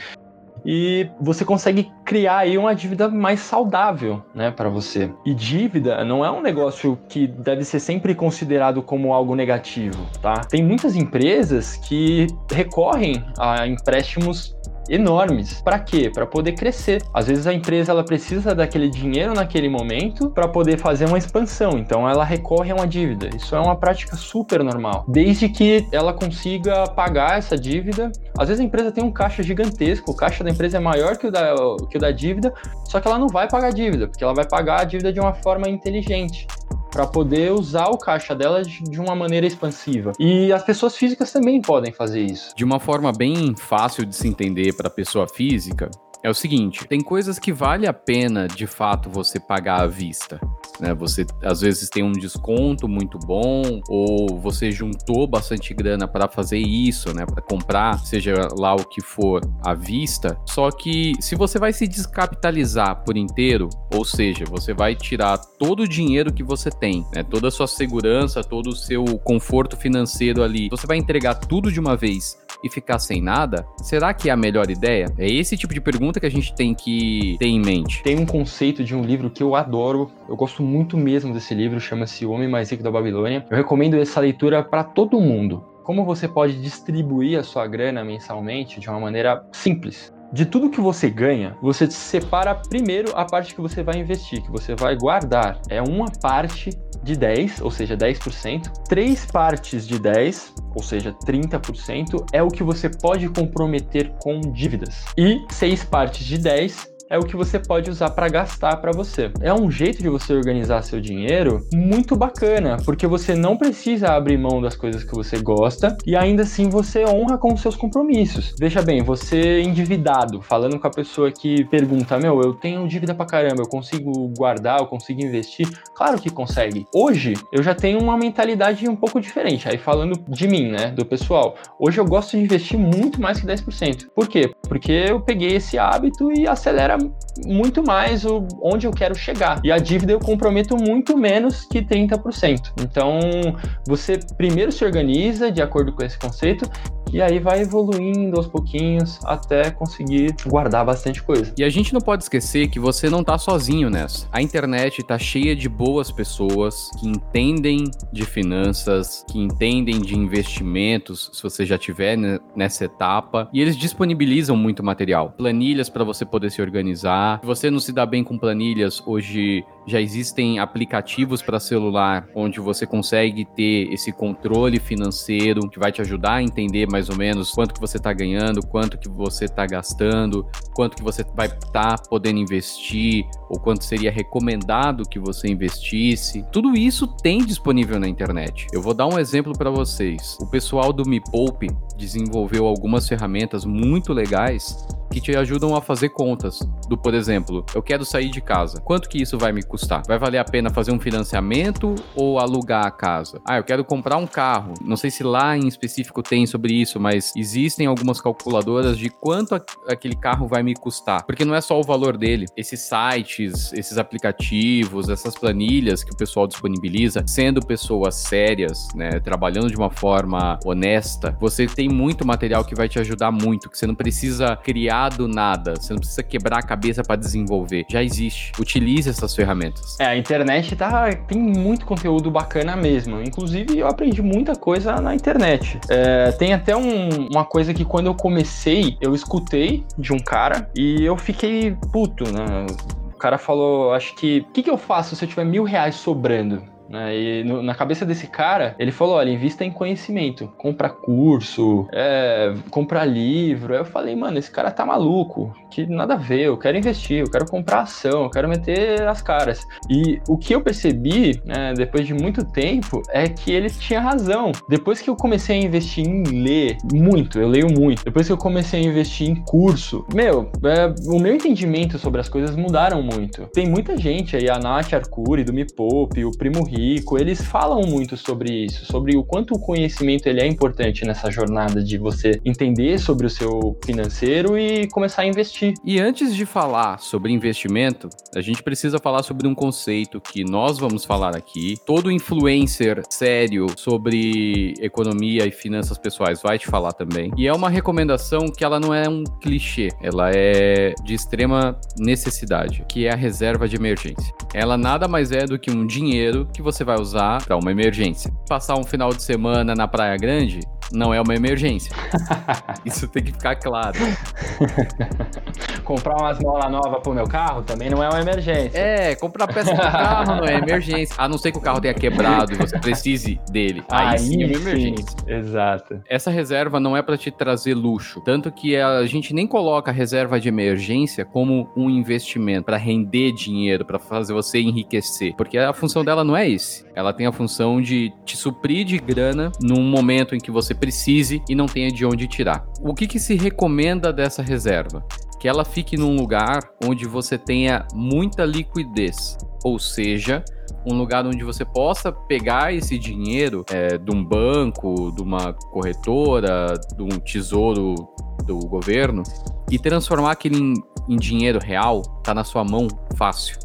e você consegue criar aí uma dívida mais saudável, né, para você. E dívida não é um negócio que deve ser sempre considerado como algo negativo, tá? Tem muitas empresas que recorrem a empréstimos enormes. Para quê? Para poder crescer. Às vezes a empresa ela precisa daquele dinheiro naquele momento para poder fazer uma expansão. Então ela recorre a uma dívida. Isso é uma prática super normal. Desde que ela consiga pagar essa dívida. Às vezes a empresa tem um caixa gigantesco, o caixa da empresa é maior que o da, que o da dívida, só que ela não vai pagar a dívida, porque ela vai pagar a dívida de uma forma inteligente para poder usar o caixa dela de uma maneira expansiva. E as pessoas físicas também podem fazer isso. De uma forma bem fácil de se entender para a pessoa física, é o seguinte: tem coisas que vale a pena de fato você pagar à vista. Né? Você às vezes tem um desconto muito bom ou você juntou bastante grana para fazer isso, né? Para comprar, seja lá o que for à vista. Só que se você vai se descapitalizar por inteiro, ou seja, você vai tirar todo o dinheiro que você tem, né? Toda a sua segurança, todo o seu conforto financeiro ali, você vai entregar tudo de uma vez e ficar sem nada? Será que é a melhor ideia? É esse tipo de pergunta que a gente tem que ter em mente. Tem um conceito de um livro que eu adoro, eu gosto muito mesmo desse livro, chama-se O Homem Mais Rico da Babilônia. Eu recomendo essa leitura para todo mundo. Como você pode distribuir a sua grana mensalmente de uma maneira simples? De tudo que você ganha, você separa primeiro a parte que você vai investir, que você vai guardar. É uma parte de 10, ou seja, 10%, três partes de 10, ou seja, 30%, é o que você pode comprometer com dívidas. E seis partes de 10 é o que você pode usar para gastar para você. É um jeito de você organizar seu dinheiro muito bacana, porque você não precisa abrir mão das coisas que você gosta e ainda assim você honra com os seus compromissos. Veja bem, você endividado, falando com a pessoa que pergunta: "Meu, eu tenho dívida pra caramba, eu consigo guardar, eu consigo investir?" Claro que consegue. Hoje eu já tenho uma mentalidade um pouco diferente. Aí falando de mim, né, do pessoal. Hoje eu gosto de investir muito mais que 10%. Por quê? Porque eu peguei esse hábito e acelera muito mais o, onde eu quero chegar. E a dívida eu comprometo muito menos que 30%. Então, você primeiro se organiza de acordo com esse conceito E aí vai evoluindo aos pouquinhos até conseguir guardar bastante coisa. E a gente não pode esquecer que você não tá sozinho nessa. A internet tá cheia de boas pessoas que entendem de finanças, que entendem de investimentos, se você já tiver nessa etapa, e eles disponibilizam muito material, planilhas para você poder se organizar. Se você não se dá bem com planilhas, hoje já existem aplicativos para celular onde você consegue ter esse controle financeiro que vai te ajudar a entender mais ou menos quanto que você está ganhando, quanto que você está gastando, quanto que você vai estar tá podendo investir ou quanto seria recomendado que você investisse. Tudo isso tem disponível na internet. Eu vou dar um exemplo para vocês. O pessoal do Me Poupe desenvolveu algumas ferramentas muito legais que te ajudam a fazer contas. Do, por exemplo, eu quero sair de casa. Quanto que isso vai me custar? Vai valer a pena fazer um financiamento ou alugar a casa? Ah, eu quero comprar um carro. Não sei se lá em específico tem sobre isso, mas existem algumas calculadoras de quanto aquele carro vai me custar. Porque não é só o valor dele. Esses sites, esses aplicativos, essas planilhas que o pessoal disponibiliza, sendo pessoas sérias, né, trabalhando de uma forma honesta, você tem muito material que vai te ajudar muito, que você não precisa criar do nada. Você não precisa quebrar a cabeça para desenvolver. Já existe. Utilize essas ferramentas. É, a internet tá, tem muito conteúdo bacana mesmo. Inclusive, eu aprendi muita coisa na internet. É, tem até um, uma coisa que quando eu comecei, eu escutei de um cara e eu fiquei puto, né? O cara falou, acho que, o que, que eu faço se eu tiver mil reais sobrando? Né? E no, na cabeça desse cara, ele falou: olha, invista em conhecimento, compra curso, é, compra livro. Aí eu falei, mano, esse cara tá maluco, que nada a ver, eu quero investir, eu quero comprar ação, eu quero meter as caras. E o que eu percebi, né, depois de muito tempo, é que ele tinha razão. Depois que eu comecei a investir em ler muito, eu leio muito, depois que eu comecei a investir em curso, meu, é, o meu entendimento sobre as coisas mudaram muito. Tem muita gente aí, a Nath Arcuri, do Me Poupe, o Primo Rico, eles falam muito sobre isso, sobre o quanto o conhecimento ele é importante nessa jornada de você entender sobre o seu financeiro e começar a investir. E antes de falar sobre investimento, a gente precisa falar sobre um conceito que nós vamos falar aqui. Todo influencer sério sobre economia e finanças pessoais vai te falar também. E é uma recomendação que ela não é um clichê, ela é de extrema necessidade, que é a reserva de emergência. Ela nada mais é do que um dinheiro que você vai usar para uma emergência. Passar um final de semana na Praia Grande não é uma emergência. Isso tem que ficar claro. comprar umas mola nova pro meu carro também não é uma emergência. É, comprar peça do carro não é emergência. A não ser que o carro tenha quebrado e você precise dele. Aí, Aí sim é uma emergência. Sim, exato. Essa reserva não é para te trazer luxo. Tanto que a gente nem coloca a reserva de emergência como um investimento para render dinheiro, para fazer você enriquecer. Porque a função dela não é esse. Ela tem a função de te suprir de grana num momento em que você precise e não tenha de onde tirar. O que, que se recomenda dessa reserva? Que ela fique num lugar onde você tenha muita liquidez, ou seja, um lugar onde você possa pegar esse dinheiro é, de um banco, de uma corretora, de um tesouro do governo e transformar aquele em, em dinheiro real, tá na sua mão fácil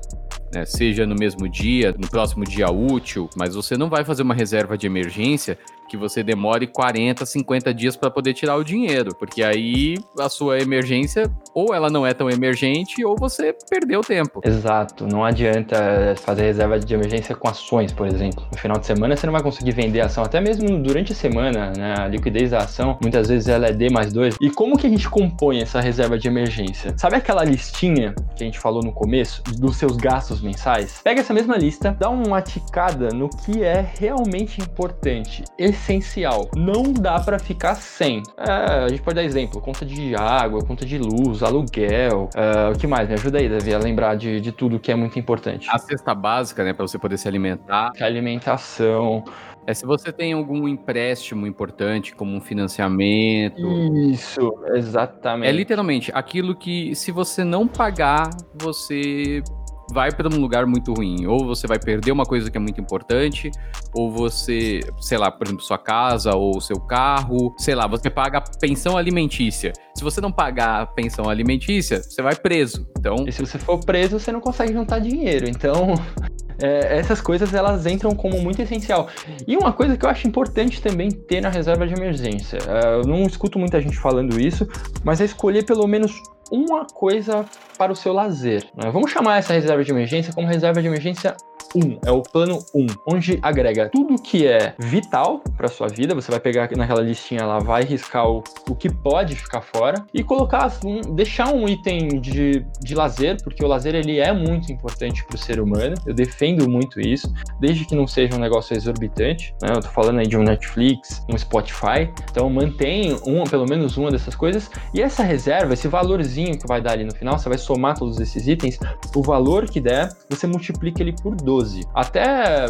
né, seja no mesmo dia, no próximo dia útil, mas você não vai fazer uma reserva de emergência que você demore 40, 50 dias para poder tirar o dinheiro, porque aí a sua emergência ou ela não é tão emergente ou você perdeu tempo. Exato, não adianta fazer reserva de emergência com ações, por exemplo. No final de semana você não vai conseguir vender a ação, até mesmo durante a semana, né? A liquidez da ação, muitas vezes ela é D mais 2. E como que a gente compõe essa reserva de emergência? Sabe aquela listinha que a gente falou no começo dos seus gastos mensais? Pega essa mesma lista, dá uma ticada no que é realmente importante. Esse essencial. Não dá para ficar sem. É, a gente pode dar exemplo: conta de água, conta de luz, aluguel. É, o que mais? Me ajuda aí, Davi, a lembrar de, de tudo que é muito importante. A cesta básica, né, para você poder se alimentar. A alimentação. É se você tem algum empréstimo importante, como um financiamento. Isso, exatamente. É literalmente aquilo que, se você não pagar, você vai para um lugar muito ruim. Ou você vai perder uma coisa que é muito importante, ou você, sei lá, por exemplo, sua casa ou seu carro, sei lá, você paga pensão alimentícia. Se você não pagar a pensão alimentícia, você vai preso. Então, e se você for preso, você não consegue juntar dinheiro. Então, é, essas coisas elas entram como muito essencial. E uma coisa que eu acho importante também ter na reserva de emergência, é, eu não escuto muita gente falando isso, mas é escolher pelo menos uma coisa para o seu lazer. Né? Vamos chamar essa reserva de emergência como reserva de emergência 1, é o plano 1, onde agrega tudo que é vital para sua vida. Você vai pegar naquela listinha lá, vai riscar o, o que pode ficar fora e colocar, um, deixar um item de, de lazer, porque o lazer ele é muito importante para o ser humano. Eu defendo muito isso, desde que não seja um negócio exorbitante. Né? Eu tô falando aí de um Netflix, um Spotify. Então mantém uma, pelo menos uma dessas coisas. E essa reserva, esse valorzinho que vai dar ali no final, você vai somar todos esses itens, o valor que der, você multiplica ele por 12. 12. Até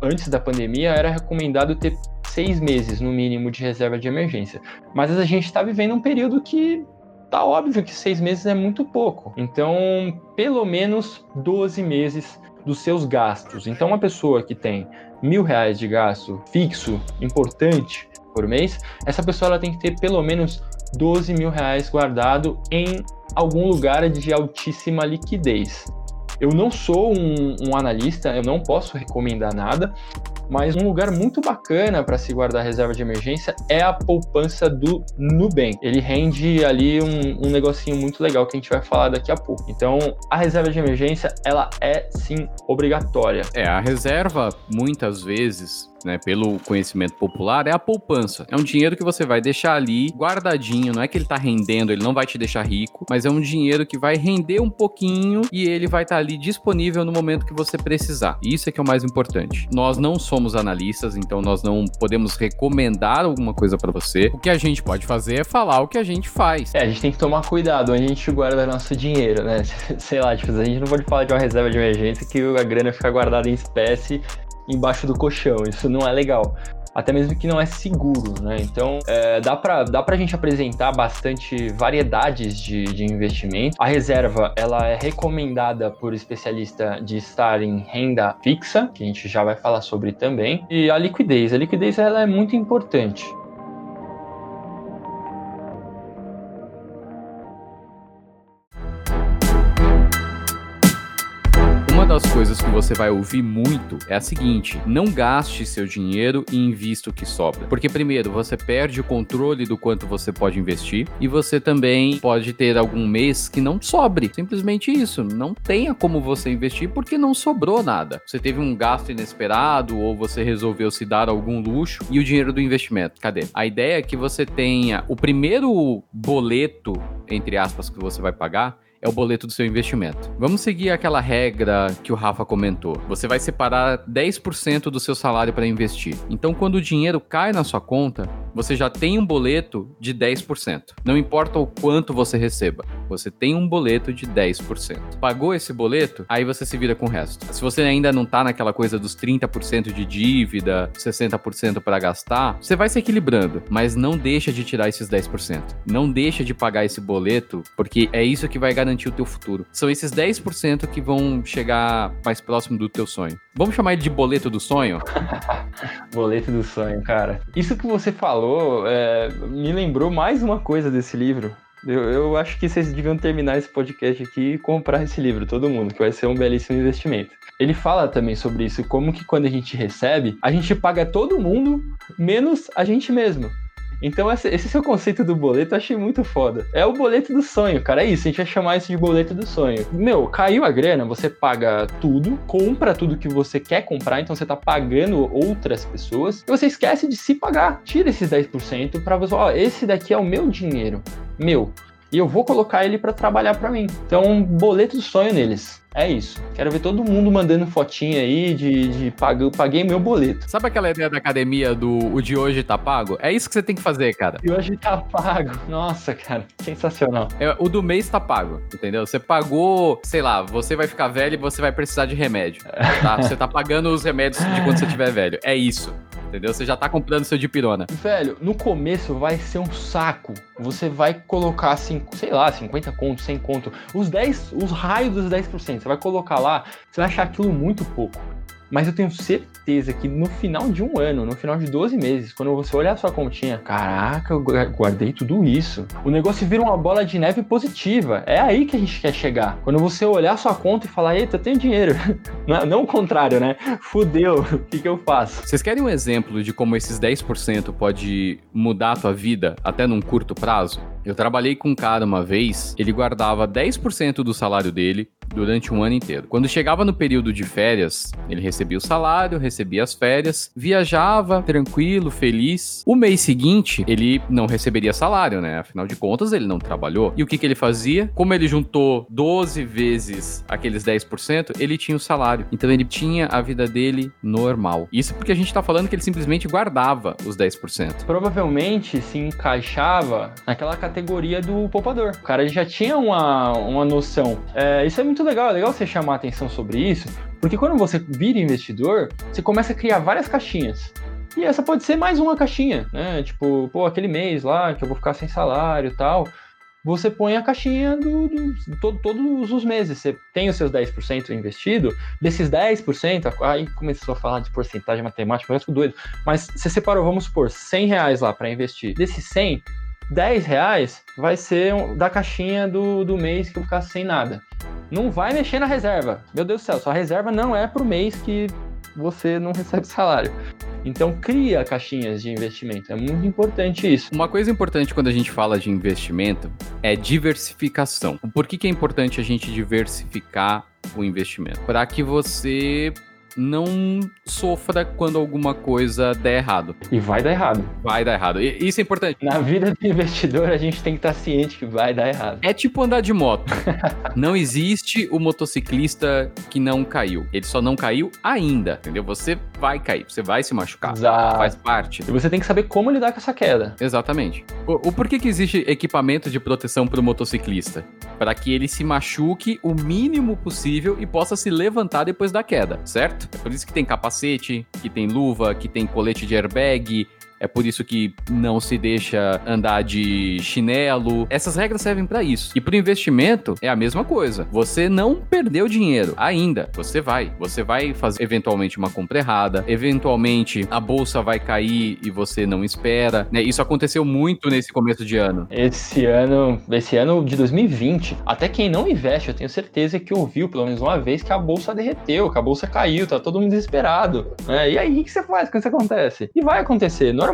antes da pandemia era recomendado ter seis meses no mínimo de reserva de emergência. Mas a gente está vivendo um período que tá óbvio que seis meses é muito pouco. Então, pelo menos 12 meses dos seus gastos. Então, uma pessoa que tem mil reais de gasto fixo, importante por mês, essa pessoa ela tem que ter pelo menos 12 mil reais guardado em algum lugar de altíssima liquidez. Eu não sou um, um analista, eu não posso recomendar nada, mas um lugar muito bacana para se guardar reserva de emergência é a poupança do Nubank. Ele rende ali um, um, negocinho muito legal que a gente vai falar daqui a pouco. Então, a reserva de emergência, ela é sim obrigatória. É, a reserva, muitas vezes, né, pelo conhecimento popular, é a poupança. É um dinheiro que você vai deixar ali guardadinho, não é que ele tá rendendo, ele não vai te deixar rico, mas é um dinheiro que vai render um pouquinho e ele vai estar tá ali disponível no momento que você precisar. Isso é que é o mais importante. Nós não somos analistas, então nós não podemos recomendar alguma coisa para você. O que a gente pode fazer é falar o que a gente faz. É, a gente tem que tomar cuidado onde a gente guarda nosso dinheiro, né? Sei lá, tipo, a gente não pode falar de uma reserva de emergência que a grana fica guardada em espécie embaixo do colchão. Isso não é legal. Até mesmo que não é seguro, né? Então, é, dá para dá pra gente apresentar bastante variedades de, de investimento. A reserva, ela é recomendada por especialista de estar em renda fixa, que a gente já vai falar sobre também. E a liquidez. A liquidez, ela é muito importante. Das coisas que você vai ouvir muito é a seguinte: não gaste seu dinheiro e invista o que sobra. Porque, primeiro, você perde o controle do quanto você pode investir e você também pode ter algum mês que não sobre. Simplesmente isso. Não tenha como você investir porque não sobrou nada. Você teve um gasto inesperado ou você resolveu se dar algum luxo e o dinheiro do investimento. Cadê? A ideia é que você tenha o primeiro boleto, entre aspas, que você vai pagar é o boleto do seu investimento. Vamos seguir aquela regra que o Rafa comentou. Você vai separar 10% do seu salário para investir. Então, quando o dinheiro cai na sua conta, você já tem um boleto de 10%. Não importa o quanto você receba, você tem um boleto de 10%. Pagou esse boleto, aí você se vira com o resto. Se você ainda não tá naquela coisa dos 30% de dívida, 60% para gastar, você vai se equilibrando, mas não deixa de tirar esses 10%. Não deixa de pagar esse boleto, porque é isso que vai garantir o teu futuro. São esses 10% que vão chegar mais próximo do teu sonho. Vamos chamar ele de boleto do sonho? boleto do sonho, cara. Isso que você falou é, me lembrou mais uma coisa desse livro. Eu, eu, acho que vocês deviam terminar esse podcast aqui e comprar esse livro, todo mundo, que vai ser um belíssimo investimento. Ele fala também sobre isso, como que quando a gente recebe, a gente paga todo mundo, menos a gente mesmo. Então, esse, esse seu conceito do boleto eu achei muito foda. É o boleto do sonho, cara. É isso, a gente vai chamar isso de boleto do sonho. Meu, caiu a grana, você paga tudo, compra tudo que você quer comprar, então você tá pagando outras pessoas, e você esquece de se pagar. Tira esses 10% para você, ó, esse daqui é o meu dinheiro. Meu, e eu vou colocar ele para trabalhar para mim. Então, boleto do sonho neles. É isso. Quero ver todo mundo mandando fotinha aí de, de paguei, paguei meu boleto. Sabe aquela ideia da academia do o de hoje tá pago? É isso que você tem que fazer, cara. De hoje tá pago. Nossa, cara, sensacional. É, o do mês tá pago, entendeu? Você pagou, sei lá, você vai ficar velho e você vai precisar de remédio. Tá? Você tá pagando os remédios de quando você tiver velho. É isso. Entendeu? Você já tá comprando seu de pirona. Velho, no começo vai ser um saco. Você vai colocar, assim, sei lá, 50 conto, 100 conto. Os 10, os raios dos 10%. Você vai colocar lá, você vai achar aquilo muito pouco. Mas eu tenho certeza que no final de um ano, no final de 12 meses, quando você olhar a sua continha, caraca, eu guardei tudo isso. O negócio vira uma bola de neve positiva. É aí que a gente quer chegar. Quando você olhar a sua conta e falar, eita, eu tenho dinheiro. Não, não o contrário, né? Fudeu, o que, que eu faço? Vocês querem um exemplo de como esses 10% pode mudar a tua vida até num curto prazo? Eu trabalhei com um cara uma vez, ele guardava 10% do salário dele durante um ano inteiro. Quando chegava no período de férias, ele recebia o salário, recebia as férias, viajava tranquilo, feliz. O mês seguinte, ele não receberia salário, né? Afinal de contas, ele não trabalhou. E o que, que ele fazia? Como ele juntou 12 vezes aqueles 10%, ele tinha o salário. Então ele tinha a vida dele normal. Isso porque a gente tá falando que ele simplesmente guardava os 10%. Provavelmente se encaixava naquela categoria do poupador. O cara já tinha uma, uma noção. É, isso é muito legal, é legal você chamar a atenção sobre isso, porque quando você vira investidor, você começa a criar várias caixinhas. E essa pode ser mais uma caixinha, né? Tipo, pô, aquele mês lá que eu vou ficar sem salário e tal. Você põe a caixinha do, do todo, todos os meses. Você tem os seus 10% investido, desses 10%, aí começou a falar de porcentagem matemática, eu fico doido. Mas você separou, vamos supor, 100 reais lá para investir. Desses 100, 10 reais vai ser da caixinha do, do mês que eu ficar sem nada. Não vai mexer na reserva. Meu Deus do céu, sua reserva não é pro mês que você não recebe salário. Então cria caixinhas de investimento. É muito importante isso. Uma coisa importante quando a gente fala de investimento é diversificação. Por que, que é importante a gente diversificar o investimento? Para que você não sofra quando alguma coisa der errado. E vai dar errado. Vai dar errado. E isso é importante. Na vida do investidor, a gente tem que estar ciente que vai dar errado. É tipo andar de moto. não existe o motociclista que não caiu. Ele só não caiu ainda, entendeu? Você vai cair, você vai se machucar. Exato. Faz parte. E você tem que saber como lidar com essa queda. Exatamente. O, o porquê que existe equipamento de proteção para o motociclista? Para que ele se machuque o mínimo possível e possa se levantar depois da queda, certo? É por isso que tem capacete, que tem luva, que tem colete de airbag, é por isso que não se deixa andar de chinelo. Essas regras servem para isso. E para investimento é a mesma coisa. Você não perdeu dinheiro ainda. Você vai. Você vai fazer eventualmente uma compra errada. Eventualmente a bolsa vai cair e você não espera. Né? Isso aconteceu muito nesse começo de ano. Esse ano, esse ano de 2020, até quem não investe, eu tenho certeza que ouviu pelo menos uma vez que a bolsa derreteu, que a bolsa caiu, tá todo mundo desesperado. Né? E aí o que você faz quando isso acontece? E vai acontecer normal.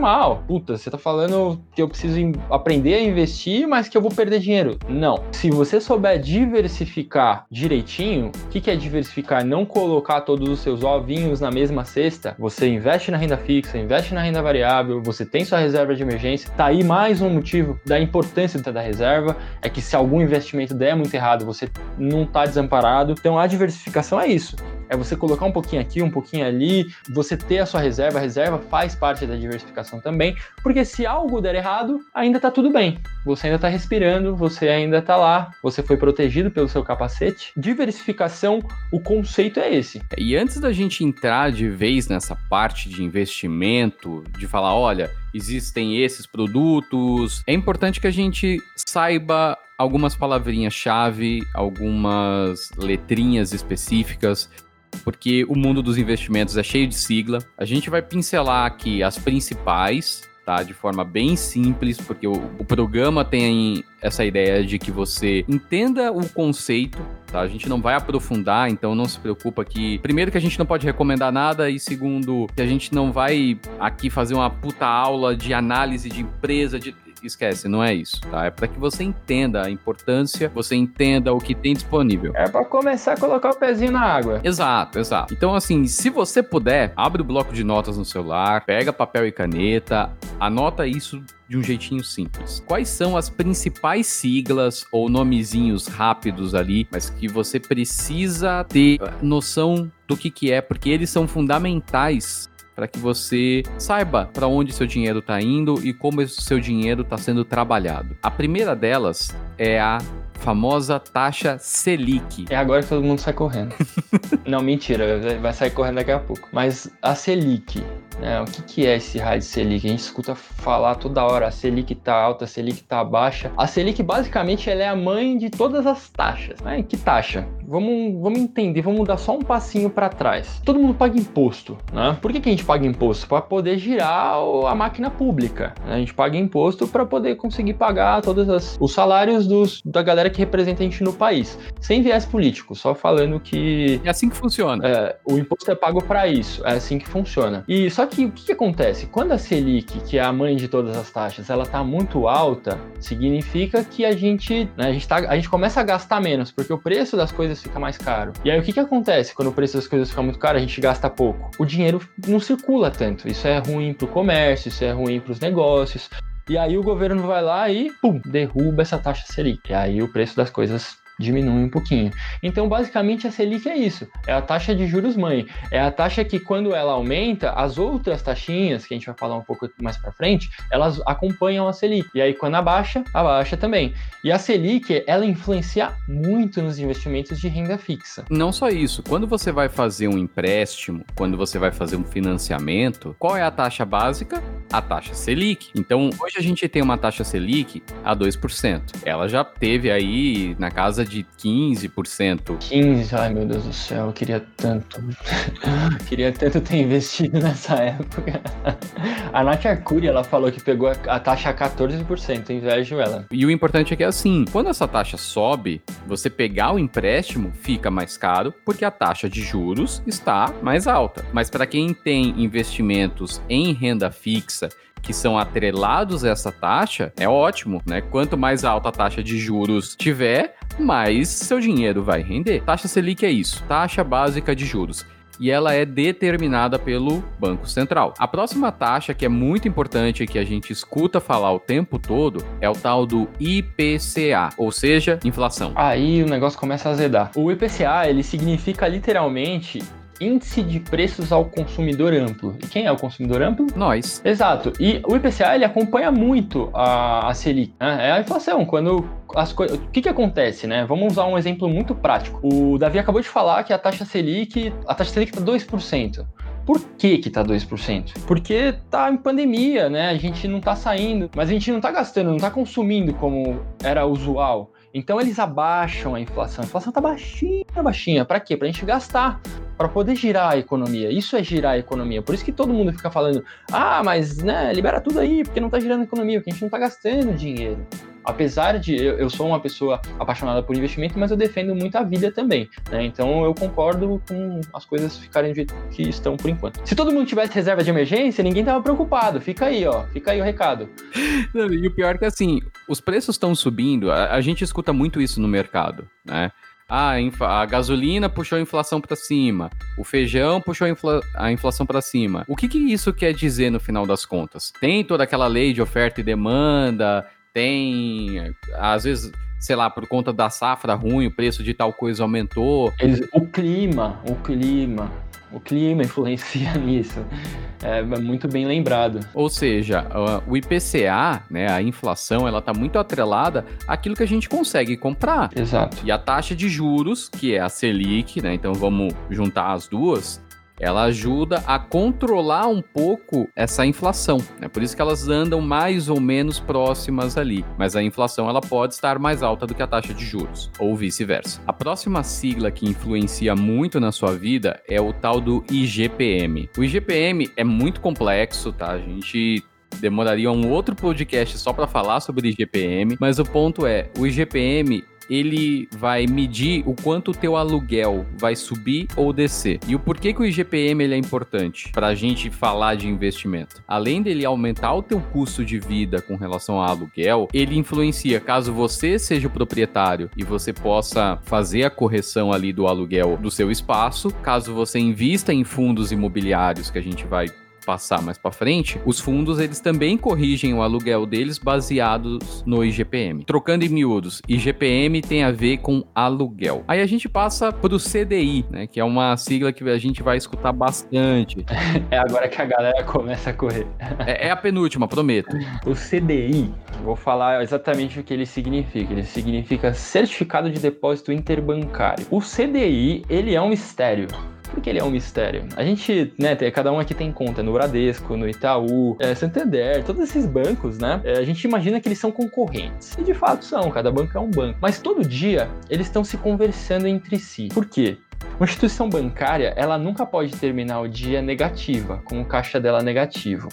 Puta, você tá falando que eu preciso aprender a investir, mas que eu vou perder dinheiro. Não. Se você souber diversificar direitinho, o que, que é diversificar? Não colocar todos os seus ovinhos na mesma cesta. Você investe na renda fixa, investe na renda variável, você tem sua reserva de emergência. Tá aí mais um motivo da importância da reserva. É que se algum investimento der muito errado, você não tá desamparado. Então a diversificação é isso. É você colocar um pouquinho aqui, um pouquinho ali, você ter a sua reserva. A reserva faz parte da diversificação também, porque se algo der errado, ainda tá tudo bem. Você ainda tá respirando, você ainda tá lá, você foi protegido pelo seu capacete. Diversificação, o conceito é esse. E antes da gente entrar de vez nessa parte de investimento, de falar, olha, existem esses produtos, é importante que a gente saiba algumas palavrinhas-chave, algumas letrinhas específicas porque o mundo dos investimentos é cheio de sigla. A gente vai pincelar aqui as principais, tá? De forma bem simples, porque o, o, programa tem essa ideia de que você entenda o conceito, tá? A gente não vai aprofundar, então não se preocupa que primeiro que a gente não pode recomendar nada e segundo que a gente não vai aqui fazer uma puta aula de análise de empresa, de esquece, não é isso, tá? É para que você entenda a importância, você entenda o que tem disponível. É para começar a colocar o pezinho na água. Exato, exato. Então, assim, se você puder, abre o bloco de notas no celular, pega papel e caneta, anota isso de um jeitinho simples. Quais são as principais siglas ou nomezinhos rápidos ali, mas que você precisa ter noção do que, que é, porque eles são fundamentais para que você saiba para onde seu dinheiro está indo e como esse seu dinheiro está sendo trabalhado. A primeira delas é a famosa taxa Selic. É agora que todo mundo sai correndo. Não, mentira, vai sair correndo daqui a pouco. Mas a Selic, né? O que, que é esse raio de Selic? A gente escuta falar toda hora, a Selic tá alta, a Selic tá baixa. A Selic, basicamente, ela é a mãe de todas as taxas. Né? Que taxa? vamos, vamos entender, vamos dar só um passinho para trás. Todo mundo paga imposto, né? Por que, que a gente paga imposto? Para poder girar a máquina pública. Né? A gente paga imposto para poder conseguir pagar todos os salários dos, da galera que representa a gente no país. Sem viés político, só falando que. É assim que funciona. É, o imposto é pago para isso, é assim que funciona. E só que o que, que acontece? Quando a Selic, que é a mãe de todas as taxas, ela tá muito alta, significa que a gente, né, a gente, tá, a gente começa a gastar menos, porque o preço das coisas fica mais caro. E aí o que, que acontece quando o preço das coisas fica muito caro, a gente gasta pouco? O dinheiro não circula tanto. Isso é ruim para o comércio, isso é ruim para os negócios. E aí o governo vai lá e, pum, derruba essa taxa Selic. E aí o preço das coisas diminui um pouquinho. Então, basicamente, a Selic é isso: é a taxa de juros mãe. É a taxa que, quando ela aumenta, as outras taxinhas, que a gente vai falar um pouco mais para frente, elas acompanham a Selic. E aí, quando abaixa, abaixa também. E a Selic, ela influencia muito nos investimentos de renda fixa. Não só isso, quando você vai fazer um empréstimo, quando você vai fazer um financiamento, qual é a taxa básica? A taxa Selic. Então, hoje a gente tem uma taxa Selic a 2%. Ela já teve aí na casa de 15%. 15%, ai meu Deus do céu, eu queria tanto. queria tanto ter investido nessa época. A Nath Arcuri, ela falou que pegou a taxa a 14%, invejo ela. E o importante é que é assim, quando essa taxa sobe, você pegar o empréstimo fica mais caro porque a taxa de juros está mais alta. Mas para quem tem investimentos em renda fixa que são atrelados a essa taxa, é ótimo, né? Quanto mais alta a taxa de juros tiver, mais seu dinheiro vai render. Taxa Selic é isso, taxa básica de juros e ela é determinada pelo Banco Central. A próxima taxa que é muito importante que a gente escuta falar o tempo todo é o tal do IPCA, ou seja, inflação. Aí o negócio começa a azedar. O IPCA, ele significa literalmente índice de preços ao consumidor amplo. E quem é o consumidor amplo? Nós. Exato. E o IPCA ele acompanha muito a, a Selic. Né? É a inflação. Quando as coisas. O que, que acontece, né? Vamos usar um exemplo muito prático. O Davi acabou de falar que a taxa Selic. A taxa Selic está 2%. Por que que tá 2%? Porque tá em pandemia, né? A gente não tá saindo, mas a gente não tá gastando, não tá consumindo como era usual. Então eles abaixam a inflação. A inflação tá baixinha, baixinha. Para quê? Para a gente gastar, para poder girar a economia. Isso é girar a economia. Por isso que todo mundo fica falando: "Ah, mas né, libera tudo aí, porque não tá girando a economia, porque a gente não tá gastando dinheiro". Apesar de eu, eu sou uma pessoa apaixonada por investimento, mas eu defendo muito a vida também, né? Então eu concordo com as coisas ficarem do jeito que estão por enquanto. Se todo mundo tivesse reserva de emergência, ninguém tava preocupado. Fica aí, ó. Fica aí o recado. E o pior é que assim, os preços estão subindo, a, a gente escuta muito isso no mercado, né? Ah, a gasolina puxou a inflação para cima, o feijão puxou a, infla a inflação para cima. O que, que isso quer dizer no final das contas? Tem toda aquela lei de oferta e demanda, tem, às vezes, sei lá, por conta da safra ruim, o preço de tal coisa aumentou. Eles, o clima, o clima, o clima influencia nisso. É muito bem lembrado. Ou seja, o IPCA, né, a inflação, ela está muito atrelada àquilo que a gente consegue comprar. Exato. E a taxa de juros, que é a Selic, né, então vamos juntar as duas, ela ajuda a controlar um pouco essa inflação. É por isso que elas andam mais ou menos próximas ali. Mas a inflação ela pode estar mais alta do que a taxa de juros, ou vice-versa. A próxima sigla que influencia muito na sua vida é o tal do IGPM. O IGPM é muito complexo, tá? A gente demoraria um outro podcast só para falar sobre IGPM, mas o ponto é, o IGPM ele vai medir o quanto o teu aluguel vai subir ou descer. E o porquê que o IGPM ele é importante para a gente falar de investimento. Além dele aumentar o teu custo de vida com relação ao aluguel, ele influencia caso você seja o proprietário e você possa fazer a correção ali do aluguel do seu espaço, caso você invista em fundos imobiliários que a gente vai passar mais para frente, os fundos eles também corrigem o aluguel deles baseados no IGPM. Trocando em miúdos, IGPM tem a ver com aluguel. Aí a gente passa pro CDI, né, que é uma sigla que a gente vai escutar bastante. É agora que a galera começa a correr. É, é a penúltima, prometo. O CDI, vou falar exatamente o que ele significa. Ele significa Certificado de Depósito Interbancário. O CDI, ele é um mistério porque ele é um mistério. A gente, né, tem, cada um aqui tem conta no Bradesco, no Itaú, é, Santander, todos esses bancos, né? É, a gente imagina que eles são concorrentes. E de fato são, cada banco é um banco. Mas todo dia eles estão se conversando entre si. Por quê? Uma instituição bancária, ela nunca pode terminar o dia negativa, com o caixa dela negativo.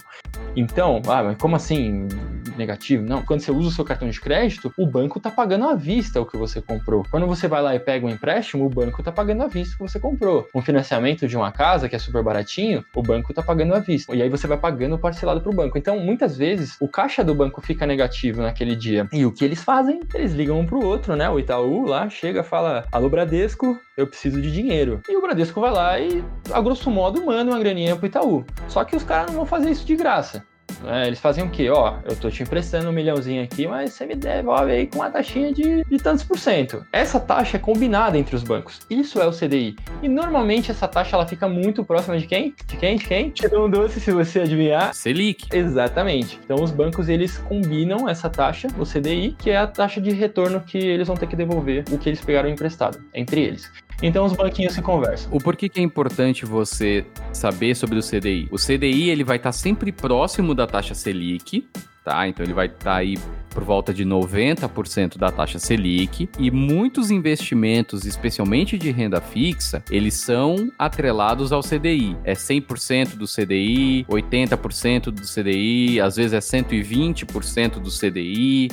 Então, ah, mas como assim negativo? Não, quando você usa o seu cartão de crédito, o banco está pagando à vista o que você comprou. Quando você vai lá e pega um empréstimo, o banco está pagando à vista o que você comprou. Um financiamento de uma casa, que é super baratinho, o banco está pagando à vista. E aí você vai pagando parcelado para o banco. Então, muitas vezes, o caixa do banco fica negativo naquele dia. E o que eles fazem? Eles ligam um para o outro, né? O Itaú lá chega fala: Alô, Bradesco, eu preciso de dinheiro. E o Bradesco vai lá e, a grosso modo, manda uma graninha pro Itaú. Só que os caras não vão fazer isso de graça. É, eles fazem o quê? Ó, eu tô te emprestando um milhãozinho aqui, mas você me devolve aí com uma taxinha de, de tantos por cento. Essa taxa é combinada entre os bancos. Isso é o CDI. E normalmente essa taxa ela fica muito próxima de quem? De quem? De quem? Um doce se você adivinhar. Selic. Exatamente. Então os bancos eles combinam essa taxa, o CDI, que é a taxa de retorno que eles vão ter que devolver o que eles pegaram emprestado entre eles. Então os banquinhos se conversam. O porquê que é importante você saber sobre o CDI? O CDI ele vai estar sempre próximo da taxa Selic, tá? Então ele vai estar aí por volta de 90% da taxa Selic e muitos investimentos, especialmente de renda fixa, eles são atrelados ao CDI. É 100% do CDI, 80% do CDI, às vezes é 120% do CDI.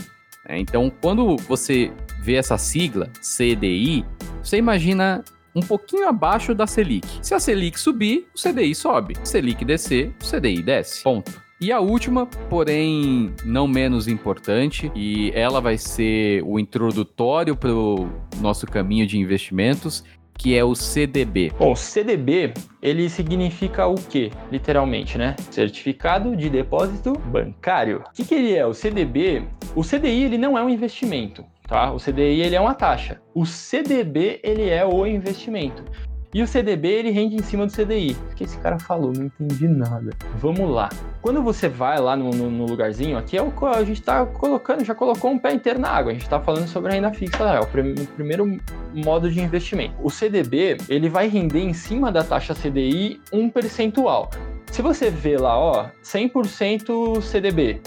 É, então, quando você vê essa sigla CDI, você imagina um pouquinho abaixo da Selic. Se a Selic subir, o CDI sobe. Se a Selic descer, o CDI desce. Ponto. E a última, porém não menos importante, e ela vai ser o introdutório para o nosso caminho de investimentos, que é o CDB. Bom, CDB, ele significa o quê? Literalmente, né? Certificado de Depósito Bancário. O que, que ele é? O CDB, o CDI ele não é um investimento tá? O CDI ele é uma taxa. O CDB ele é o investimento. E o CDB ele rende em cima do CDI. O que esse cara falou? Não entendi nada. Vamos lá. Quando você vai lá no, no, no lugarzinho, aqui é o a gente está colocando, já colocou um pé inteiro na água. A gente está falando sobre a renda fixa, é o, prim, o primeiro modo de investimento. O CDB ele vai render em cima da taxa CDI um percentual. Se você vê lá, ó, 100% CDB,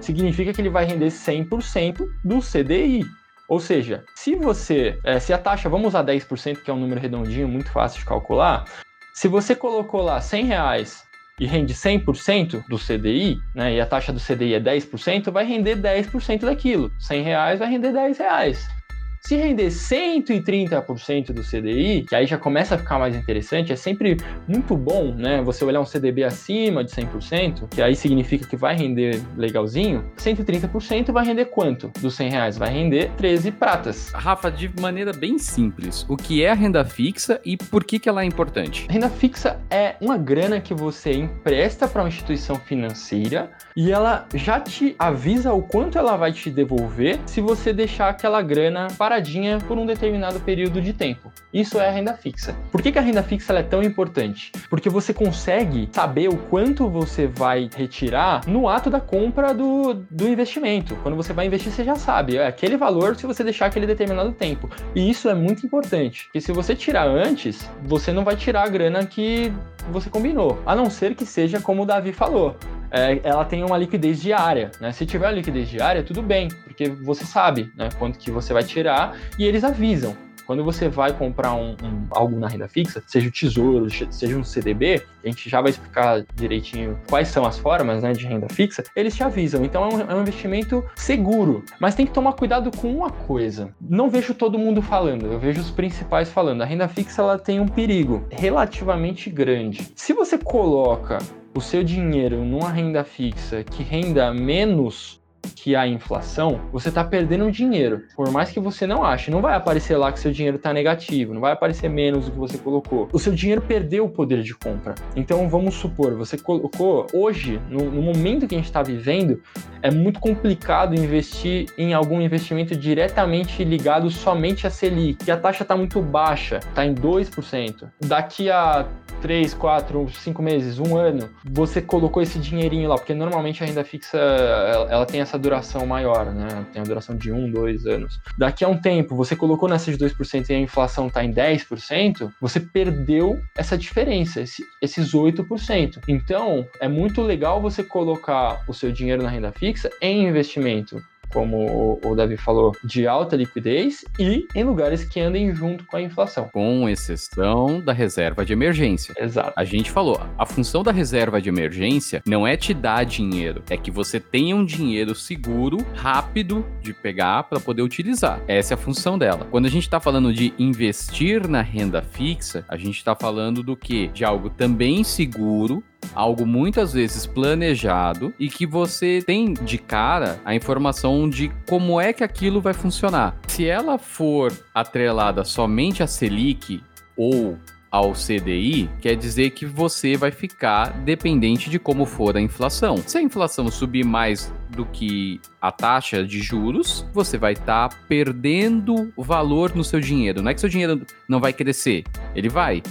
significa que ele vai render 100% do CDI. Ou seja, se você, é, se a taxa, vamos usar 10%, que é um número redondinho, muito fácil de calcular, se você colocou lá 100 reais e rende 100% do CDI, né, e a taxa do CDI é 10%, vai render 10% daquilo. 100 reais vai render 10 reais. Se render 130% do CDI, que aí já começa a ficar mais interessante, é sempre muito bom, né? Você olhar um CDB acima de 100%, que aí significa que vai render legalzinho. 130% vai render quanto dos 100 reais? Vai render 13 pratas. Rafa, de maneira bem simples, o que é a renda fixa e por que, que ela é importante? renda fixa é uma grana que você empresta para uma instituição financeira e ela já te avisa o quanto ela vai te devolver se você deixar aquela grana paradinha por um determinado período de tempo. Isso é a renda fixa. Por que, que a renda fixa é tão importante? Porque você consegue saber o quanto você vai retirar no ato da compra do, do investimento. Quando você vai investir, você já sabe, é aquele valor se você deixar aquele determinado tempo. E isso é muito importante, porque se você tirar antes, você não vai tirar a grana que você combinou, a não ser que seja como o Davi falou é, ela tem uma liquidez diária. Né? Se tiver uma liquidez diária, tudo bem, porque você sabe né, quanto que você vai tirar e eles avisam. Quando você vai comprar um, um, algo na renda fixa, seja o tesouro, seja um CDB, a gente já vai explicar direitinho quais são as formas né, de renda fixa, eles te avisam. Então é um, é um investimento seguro. Mas tem que tomar cuidado com uma coisa. Não vejo todo mundo falando, eu vejo os principais falando. A renda fixa ela tem um perigo relativamente grande. Se você coloca o seu dinheiro numa renda fixa que renda menos que a inflação, você está perdendo dinheiro. Por mais que você não ache, não vai aparecer lá que seu dinheiro está negativo, não vai aparecer menos do que você colocou. O seu dinheiro perdeu o poder de compra. Então vamos supor, você colocou hoje, no, no momento que a gente está vivendo, é muito complicado investir em algum investimento diretamente ligado somente a Selic, que a taxa está muito baixa, está em 2%. Daqui a 3, 4, 5 meses, um ano, você colocou esse dinheirinho lá, porque normalmente a renda fixa ela, ela tem essa essa duração maior, né? Tem a duração de um, dois anos. Daqui a um tempo, você colocou nessas 2% e a inflação está em 10%, você perdeu essa diferença, esse, esses 8%. Então, é muito legal você colocar o seu dinheiro na renda fixa em investimento como o Davi falou, de alta liquidez e em lugares que andem junto com a inflação. Com exceção da reserva de emergência. Exato. A gente falou, a função da reserva de emergência não é te dar dinheiro, é que você tenha um dinheiro seguro, rápido de pegar para poder utilizar. Essa é a função dela. Quando a gente está falando de investir na renda fixa, a gente está falando do que? De algo também seguro, algo muitas vezes planejado e que você tem de cara a informação de como é que aquilo vai funcionar. Se ela for atrelada somente a Selic ou ao CDI, quer dizer que você vai ficar dependente de como for a inflação. Se a inflação subir mais do que a taxa de juros, você vai estar tá perdendo valor no seu dinheiro. Não é que seu dinheiro não vai crescer, ele vai,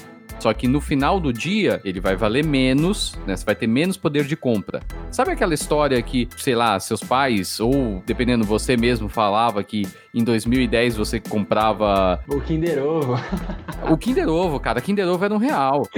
só que no final do dia, ele vai valer menos, né? Você vai ter menos poder de compra. Sabe aquela história que, sei lá, seus pais, ou dependendo você mesmo, falava que em 2010 você comprava. O Kinder Ovo. o Kinder Ovo, cara. Kinder Ovo era um real.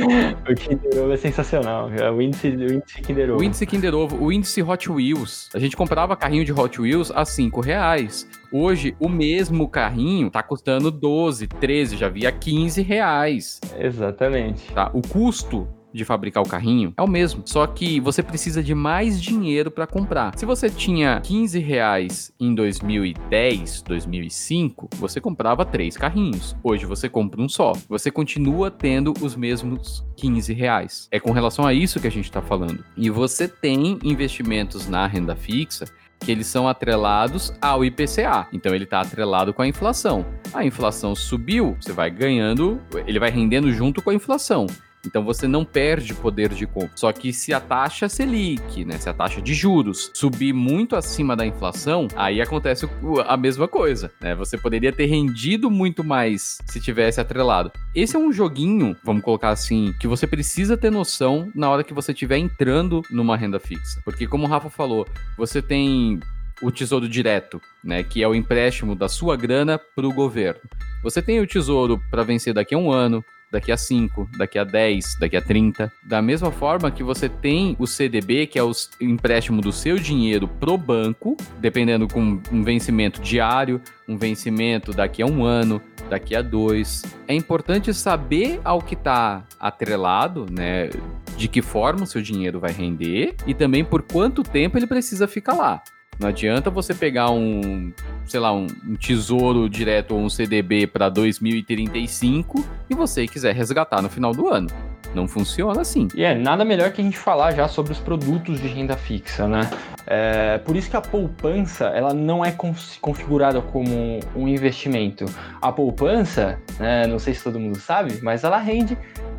o Kinder Ovo é sensacional. É o índice, o índice Kinder Ovo. O índice Kinder Ovo, o índice Hot Wheels. A gente comprava carrinho de Hot Wheels a 5 reais. Hoje, o mesmo carrinho tá custando 12, 13, já via 15 reais. Exatamente. Tá? O custo de fabricar o carrinho é o mesmo, só que você precisa de mais dinheiro para comprar. Se você tinha 15 reais em 2010, 2005, você comprava três carrinhos. Hoje você compra um só. Você continua tendo os mesmos 15 reais. É com relação a isso que a gente está falando. E você tem investimentos na renda fixa que eles são atrelados ao IPCA. Então ele está atrelado com a inflação. A inflação subiu, você vai ganhando, ele vai rendendo junto com a inflação. Então você não perde poder de compra. Só que se a taxa Selic, né, se a taxa de juros subir muito acima da inflação, aí acontece a mesma coisa, né? Você poderia ter rendido muito mais se tivesse atrelado. Esse é um joguinho, vamos colocar assim, que você precisa ter noção na hora que você estiver entrando numa renda fixa. Porque como o Rafa falou, você tem o tesouro direto, né, que é o empréstimo da sua grana para o governo. Você tem o tesouro para vencer daqui a um ano, daqui a 5, daqui a 10, daqui a 30. Da mesma forma que você tem o CDB, que é o empréstimo do seu dinheiro pro banco, dependendo com um vencimento diário, um vencimento daqui a um ano, daqui a dois. É importante saber ao que está atrelado, né? De que forma o seu dinheiro vai render e também por quanto tempo ele precisa ficar lá. Não adianta você pegar um, sei lá, um, um tesouro direto ou um CDB para 2035 e você quiser resgatar no final do ano. Não funciona assim. E é nada melhor que a gente falar já sobre os produtos de renda fixa, né? É, por isso que a poupança ela não é configurada como um investimento. A poupança, né, não sei se todo mundo sabe, mas ela rende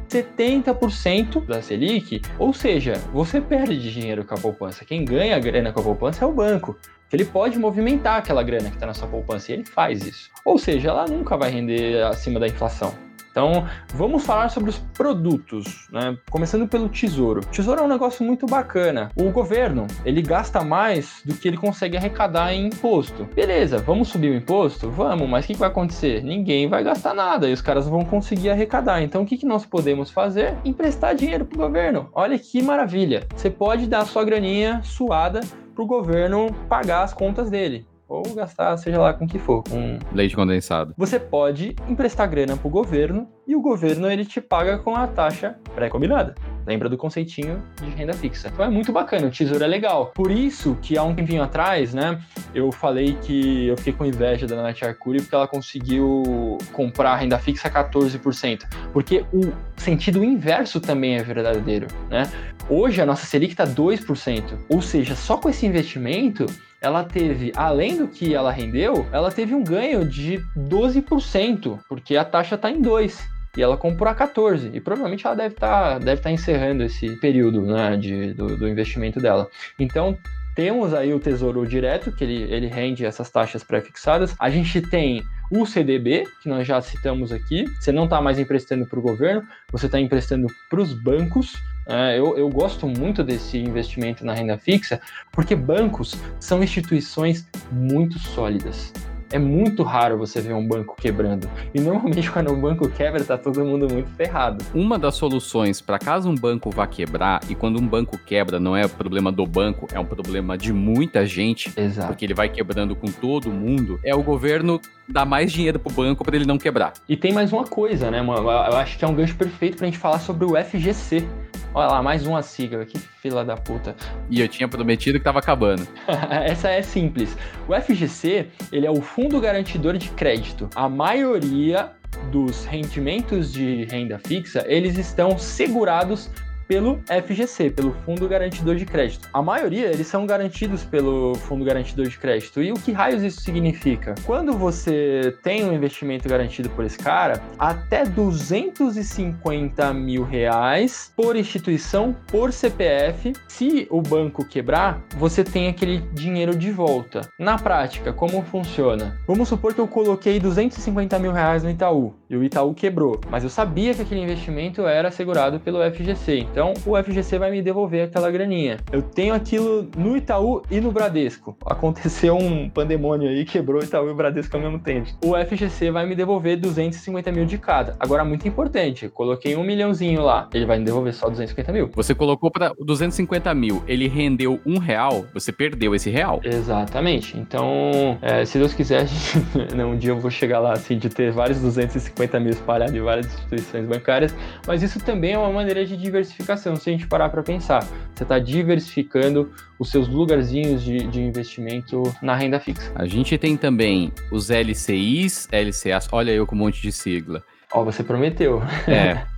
70% da Selic, ou seja, você perde dinheiro com a poupança. Quem ganha grana com a poupança é o banco. Ele pode movimentar aquela grana que está na sua poupança e ele faz isso. Ou seja, ela nunca vai render acima da inflação. Então, vamos falar sobre os produtos, né? Começando pelo Tesouro. O tesouro é um negócio muito bacana. O governo, ele gasta mais do que ele consegue arrecadar em imposto. Beleza, vamos subir o imposto? Vamos, mas o que vai acontecer? Ninguém vai gastar nada e os caras vão conseguir arrecadar. Então, o que, que nós podemos fazer? Emprestar dinheiro para o governo. Olha que maravilha. Você pode dar sua graninha suada para o governo pagar as contas dele ou gastar, seja lá com o que for, com leite condensado. Você pode emprestar grana para o governo e o governo ele te paga com a taxa pré-combinada. Lembra do conceitinho de renda fixa. Então é muito bacana, o tesouro é legal. Por isso que há um tempinho atrás, né, eu falei que eu fiquei com inveja da Nath Arcuri porque ela conseguiu comprar renda fixa a 14%. Porque o sentido inverso também é verdadeiro, né? Hoje a nossa Selic está 2%. Ou seja, só com esse investimento ela teve, além do que ela rendeu, ela teve um ganho de 12%, porque a taxa está em 2%. E ela comprou a 14. E provavelmente ela deve estar tá, deve tá encerrando esse período né, de, do, do investimento dela. Então, temos aí o Tesouro Direto, que ele, ele rende essas taxas pré-fixadas. A gente tem o CDB, que nós já citamos aqui. Você não está mais emprestando para o governo, você está emprestando para os bancos. É, eu, eu gosto muito desse investimento na renda fixa, porque bancos são instituições muito sólidas é muito raro você ver um banco quebrando. E normalmente quando um banco quebra, tá todo mundo muito ferrado. Uma das soluções para caso um banco vá quebrar, e quando um banco quebra, não é problema do banco, é um problema de muita gente, Exato. porque ele vai quebrando com todo mundo, é o governo dar mais dinheiro pro banco para ele não quebrar. E tem mais uma coisa, né, mano? Eu acho que é um gancho perfeito pra gente falar sobre o FGC. Olha lá, mais uma sigla, que fila da puta. E eu tinha prometido que tava acabando. Essa é simples. O FGC, ele é o Fundo Garantidor de Crédito. A maioria dos rendimentos de renda fixa, eles estão segurados pelo FGC, pelo Fundo Garantidor de Crédito. A maioria, eles são garantidos pelo Fundo Garantidor de Crédito. E o que raios isso significa? Quando você tem um investimento garantido por esse cara, até 250 mil reais por instituição, por CPF, se o banco quebrar, você tem aquele dinheiro de volta. Na prática, como funciona? Vamos supor que eu coloquei 250 mil reais no Itaú e o Itaú quebrou, mas eu sabia que aquele investimento era segurado pelo FGC. Então o FGC vai me devolver aquela graninha. Eu tenho aquilo no Itaú e no Bradesco. Aconteceu um pandemônio aí, quebrou o Itaú e o Bradesco ao mesmo tempo. O FGC vai me devolver 250 mil de cada. Agora, muito importante, coloquei um milhãozinho lá, ele vai me devolver só 250 mil. Você colocou para 250 mil, ele rendeu um real, você perdeu esse real. Exatamente. Então, é, se Deus quiser, um dia eu vou chegar lá assim de ter vários 250 mil espalhados em várias instituições bancárias, mas isso também é uma maneira de diversificar diversificação. Se a gente parar para pensar, você está diversificando os seus lugarzinhos de, de investimento na renda fixa. A gente tem também os LCIs, LCAs, olha eu com um monte de sigla. Ó, oh, você prometeu. É.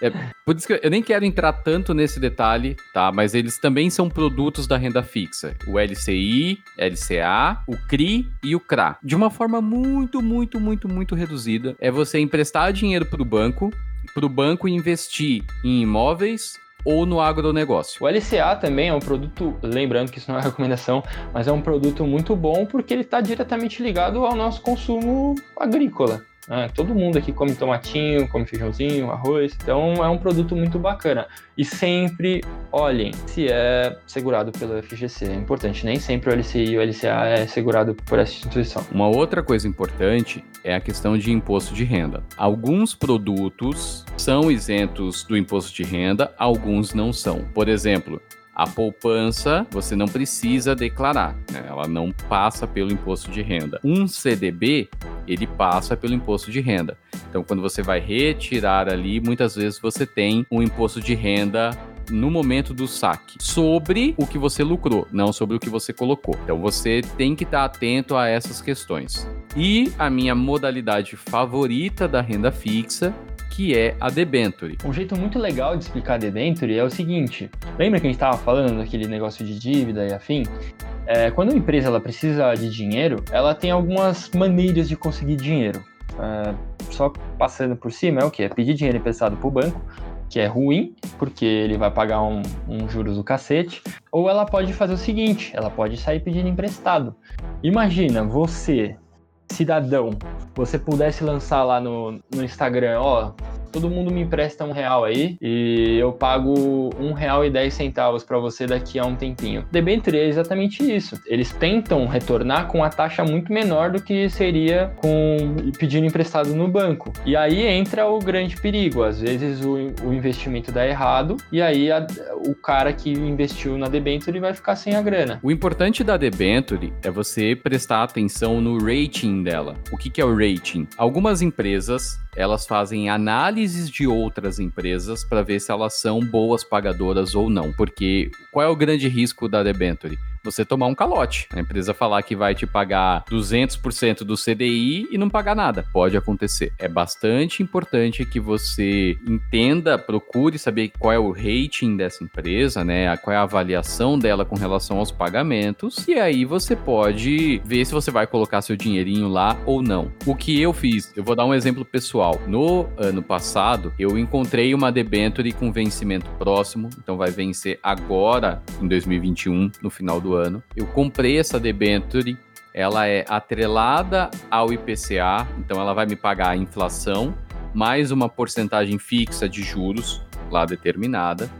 É, por isso que eu nem quero entrar tanto nesse detalhe, tá? Mas eles também são produtos da renda fixa. O LCI, LCA, o CRI e o CRA. De uma forma muito, muito, muito, muito reduzida. É você emprestar dinheiro para o banco para o banco investir em imóveis ou no agronegócio. O LCA também é um produto, lembrando que isso não é recomendação, mas é um produto muito bom porque ele está diretamente ligado ao nosso consumo agrícola. Ah, todo mundo aqui come tomatinho, come feijãozinho, arroz, então é um produto muito bacana. E sempre olhem se é segurado pelo FGC. É importante, nem sempre o LCI e o LCA é segurado por essa instituição. Uma outra coisa importante é a questão de imposto de renda. Alguns produtos são isentos do imposto de renda, alguns não são. Por exemplo, a poupança você não precisa declarar, né? ela não passa pelo imposto de renda. Um CDB ele passa pelo imposto de renda. Então, quando você vai retirar ali, muitas vezes você tem um imposto de renda no momento do saque sobre o que você lucrou, não sobre o que você colocou. Então você tem que estar atento a essas questões. E a minha modalidade favorita da renda fixa que é a debenture. Um jeito muito legal de explicar a debenture é o seguinte: lembra que a gente estava falando daquele negócio de dívida e afim? É, quando uma empresa ela precisa de dinheiro, ela tem algumas maneiras de conseguir dinheiro. É, só passando por cima é o que? É pedir dinheiro emprestado para o banco, que é ruim, porque ele vai pagar um, um, juros do cacete, ou ela pode fazer o seguinte, ela pode sair pedindo emprestado. Imagina você cidadão, você pudesse lançar lá no, no Instagram, ó, todo mundo me empresta um real aí e eu pago um real e dez centavos para você daqui a um tempinho. Debenture é exatamente isso. Eles tentam retornar com a taxa muito menor do que seria com pedindo emprestado no banco. E aí entra o grande perigo. Às vezes o, o investimento dá errado e aí a, o cara que investiu na debenture vai ficar sem a grana. O importante da debenture é você prestar atenção no rating dela. O que, que é o rating? Algumas empresas elas fazem análises de outras empresas para ver se elas são boas pagadoras ou não. Porque qual é o grande risco da debenture? Você tomar um calote. A empresa falar que vai te pagar 200% do CDI e não pagar nada. Pode acontecer. É bastante importante que você entenda, procure saber qual é o rating dessa empresa, né? Qual é a avaliação dela com relação aos pagamentos. E aí você pode ver se você vai colocar seu dinheirinho lá ou não. O que eu fiz, eu vou dar um exemplo pessoal. No ano passado, eu encontrei uma debenture com vencimento próximo, então vai vencer agora em 2021, no final do ano. Eu comprei essa debenture, ela é atrelada ao IPCA, então ela vai me pagar a inflação mais uma porcentagem fixa de juros lá determinada.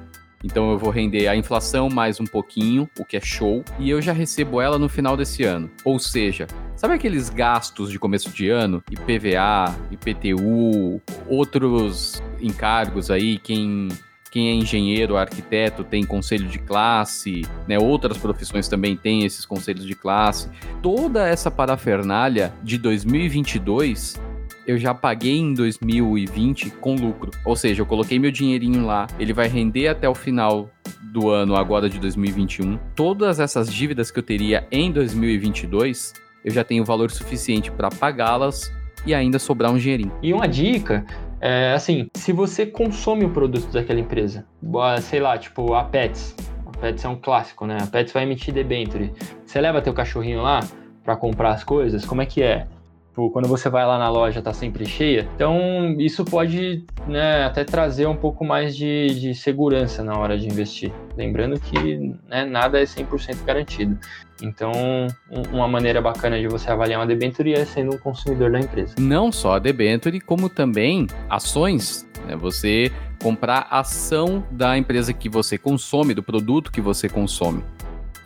Então eu vou render a inflação mais um pouquinho, o que é show, e eu já recebo ela no final desse ano. Ou seja, sabe aqueles gastos de começo de ano, IPVA, IPTU, outros encargos aí, quem quem é engenheiro, arquiteto, tem conselho de classe, né? Outras profissões também têm esses conselhos de classe. Toda essa parafernália de 2022 eu já paguei em 2020 com lucro. Ou seja, eu coloquei meu dinheirinho lá, ele vai render até o final do ano agora de 2021. Todas essas dívidas que eu teria em 2022, eu já tenho valor suficiente para pagá-las e ainda sobrar um dinheirinho. E uma dica é assim, se você consome o produto daquela empresa, sei lá, tipo a Pets, a Pets é um clássico, né? A Pets vai emitir debenture. Você leva teu cachorrinho lá para comprar as coisas, como é que é? Tipo, quando você vai lá na loja, tá sempre cheia. Então, isso pode né, até trazer um pouco mais de, de segurança na hora de investir. Lembrando que né, nada é 100% garantido. Então, uma maneira bacana de você avaliar uma debenture é sendo um consumidor da empresa. Não só a debenture, como também ações. Né? Você comprar ação da empresa que você consome, do produto que você consome.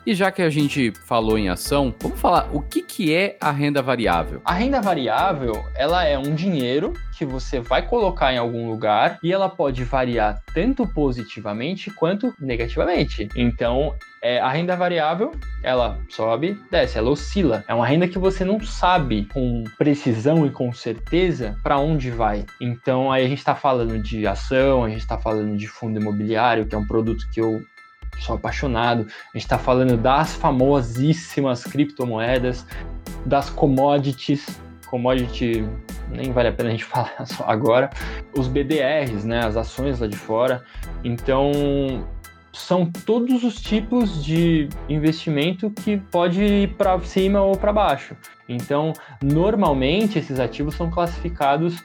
E já que a gente falou em ação, vamos falar o que, que é a renda variável. A renda variável, ela é um dinheiro que você vai colocar em algum lugar e ela pode variar tanto positivamente quanto negativamente. Então, é, a renda variável, ela sobe, desce, ela oscila. É uma renda que você não sabe com precisão e com certeza para onde vai. Então, aí a gente está falando de ação, a gente está falando de fundo imobiliário, que é um produto que eu sou apaixonado. A gente está falando das famosíssimas criptomoedas, das commodities, commodity nem vale a pena a gente falar só agora, os BDRs, né, as ações lá de fora. Então, são todos os tipos de investimento que pode ir para cima ou para baixo. Então, normalmente esses ativos são classificados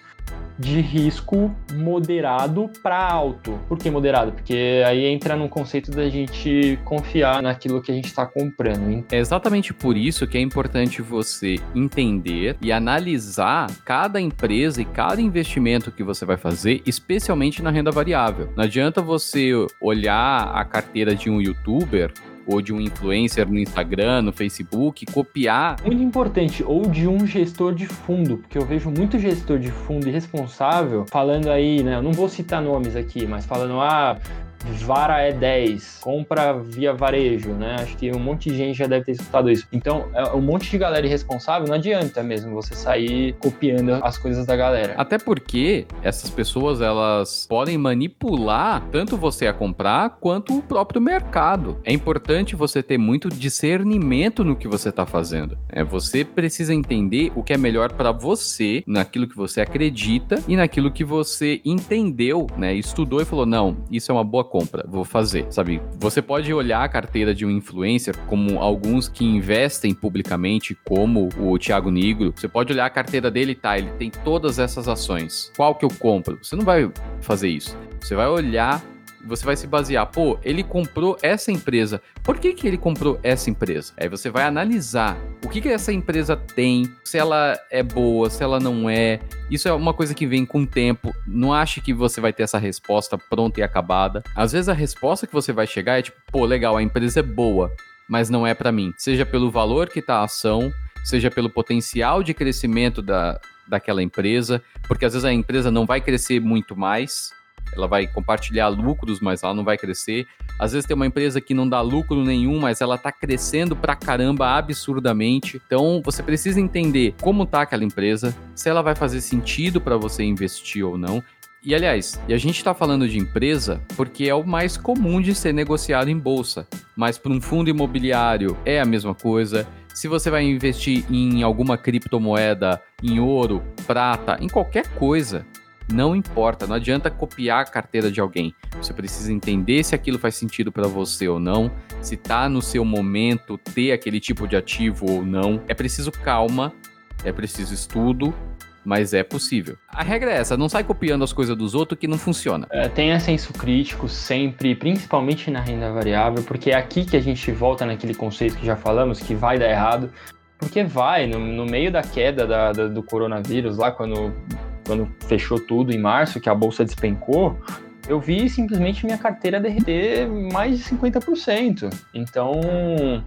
de risco moderado para alto. Por que moderado? Porque aí entra no conceito da gente confiar naquilo que a gente está comprando. Hein? É exatamente por isso que é importante você entender e analisar cada empresa e cada investimento que você vai fazer, especialmente na renda variável. Não adianta você olhar a carteira de um youtuber ou de um influencer no Instagram, no Facebook, copiar. Muito importante, ou de um gestor de fundo, porque eu vejo muito gestor de fundo irresponsável falando aí, né? Eu não vou citar nomes aqui, mas falando, ah, Vara é 10, compra via varejo, né? Acho que um monte de gente já deve ter escutado isso. Então, é um monte de galera irresponsável, não adianta mesmo você sair copiando as coisas da galera. Até porque essas pessoas, elas podem manipular tanto você a comprar quanto o próprio mercado. É importante você ter muito discernimento no que você está fazendo. É, você precisa entender o que é melhor para você, naquilo que você acredita e naquilo que você entendeu, né? Estudou e falou: não, isso é uma boa compra, vou fazer, sabe? Você pode olhar a carteira de um influencer como alguns que investem publicamente, como o Thiago Nigro. Você pode olhar a carteira dele, tá? Ele tem todas essas ações. Qual que eu compro? Você não vai fazer isso. Você vai olhar você vai se basear, pô, ele comprou essa empresa. Por que, que ele comprou essa empresa? Aí você vai analisar o que, que essa empresa tem, se ela é boa, se ela não é. Isso é uma coisa que vem com o tempo. Não ache que você vai ter essa resposta pronta e acabada. Às vezes a resposta que você vai chegar é tipo, pô, legal, a empresa é boa, mas não é para mim. Seja pelo valor que tá a ação, seja pelo potencial de crescimento da, daquela empresa, porque às vezes a empresa não vai crescer muito mais, ela vai compartilhar lucros, mas ela não vai crescer. Às vezes tem uma empresa que não dá lucro nenhum, mas ela está crescendo pra caramba absurdamente. Então você precisa entender como tá aquela empresa, se ela vai fazer sentido para você investir ou não. E aliás, e a gente está falando de empresa porque é o mais comum de ser negociado em bolsa. Mas para um fundo imobiliário é a mesma coisa. Se você vai investir em alguma criptomoeda, em ouro, prata, em qualquer coisa, não importa, não adianta copiar a carteira de alguém. Você precisa entender se aquilo faz sentido para você ou não, se está no seu momento ter aquele tipo de ativo ou não. É preciso calma, é preciso estudo, mas é possível. A regra é essa, não sai copiando as coisas dos outros que não funciona. É, tenha senso crítico sempre, principalmente na renda variável, porque é aqui que a gente volta naquele conceito que já falamos, que vai dar errado, porque vai, no, no meio da queda da, da, do coronavírus, lá quando quando fechou tudo em março, que a bolsa despencou, eu vi simplesmente minha carteira derreter mais de 50%. Então,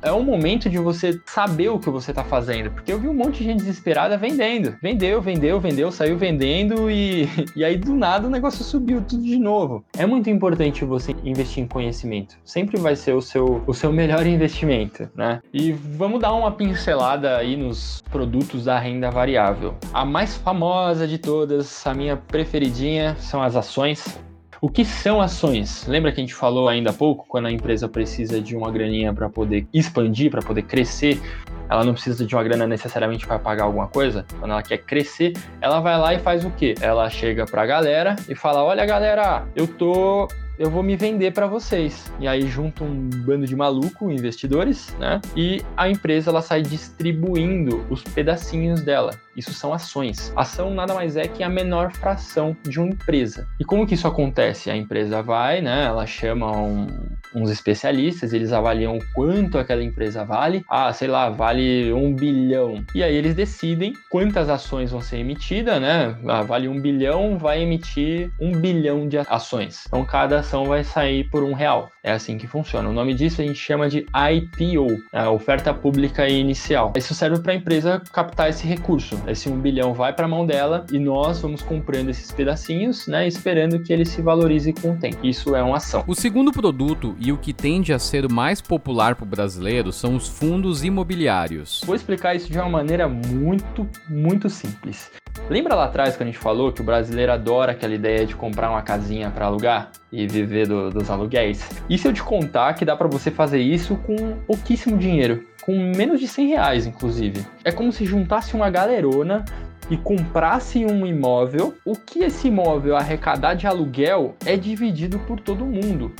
é um momento de você saber o que você está fazendo, porque eu vi um monte de gente desesperada vendendo. Vendeu, vendeu, vendeu, saiu vendendo e, e aí do nada o negócio subiu tudo de novo. É muito importante você investir em conhecimento. Sempre vai ser o seu, o seu melhor investimento, né? E vamos dar uma pincelada aí nos produtos da renda variável. A mais famosa de todas, a minha preferidinha, são as ações. O que são ações? Lembra que a gente falou ainda há pouco, quando a empresa precisa de uma graninha para poder expandir, para poder crescer, ela não precisa de uma grana necessariamente para pagar alguma coisa. Quando ela quer crescer, ela vai lá e faz o quê? Ela chega para a galera e fala: "Olha, galera, eu tô eu vou me vender para vocês. E aí junta um bando de maluco, investidores, né? E a empresa ela sai distribuindo os pedacinhos dela. Isso são ações. Ação nada mais é que a menor fração de uma empresa. E como que isso acontece? A empresa vai, né? Ela chama um, uns especialistas, eles avaliam quanto aquela empresa vale. Ah, sei lá, vale um bilhão. E aí eles decidem quantas ações vão ser emitidas, né? Ah, vale um bilhão, vai emitir um bilhão de ações. Então cada ação vai sair por um real. É assim que funciona. O nome disso a gente chama de IPO, a oferta pública inicial. Isso serve para a empresa captar esse recurso. Esse um bilhão vai para a mão dela e nós vamos comprando esses pedacinhos, né, esperando que ele se valorize com o tempo. Isso é uma ação. O segundo produto e o que tende a ser o mais popular para o brasileiro são os fundos imobiliários. Vou explicar isso de uma maneira muito, muito simples. Lembra lá atrás que a gente falou que o brasileiro adora aquela ideia de comprar uma casinha para alugar e viver do, dos aluguéis? E se eu te contar que dá para você fazer isso com pouquíssimo dinheiro, com menos de 100 reais, inclusive? É como se juntasse uma galerona e comprasse um imóvel, o que esse imóvel arrecadar de aluguel é dividido por todo mundo.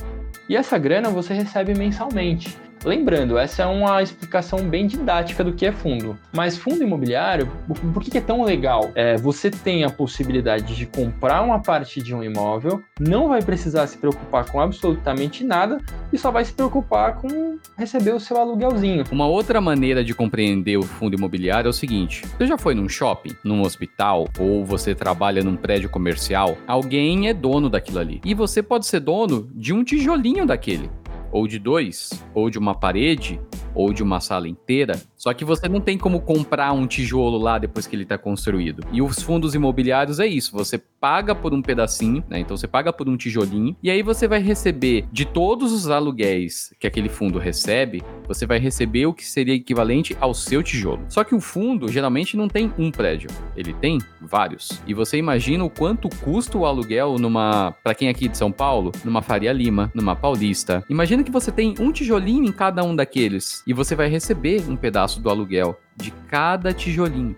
E essa grana você recebe mensalmente. Lembrando, essa é uma explicação bem didática do que é fundo. Mas fundo imobiliário, por que é tão legal? É, você tem a possibilidade de comprar uma parte de um imóvel, não vai precisar se preocupar com absolutamente nada e só vai se preocupar com receber o seu aluguelzinho. Uma outra maneira de compreender o fundo imobiliário é o seguinte: você já foi num shopping, num hospital ou você trabalha num prédio comercial? Alguém é dono daquilo ali. E você pode ser dono de um tijolinho daquele ou de dois, ou de uma parede, ou de uma sala inteira. Só que você não tem como comprar um tijolo lá depois que ele está construído. E os fundos imobiliários é isso: você paga por um pedacinho, né? Então você paga por um tijolinho, e aí você vai receber de todos os aluguéis que aquele fundo recebe, você vai receber o que seria equivalente ao seu tijolo. Só que o fundo geralmente não tem um prédio, ele tem vários. E você imagina o quanto custa o aluguel numa, para quem é aqui de São Paulo, numa Faria Lima, numa Paulista. Imagina que você tem um tijolinho em cada um daqueles e você vai receber um pedaço do aluguel de cada tijolinho.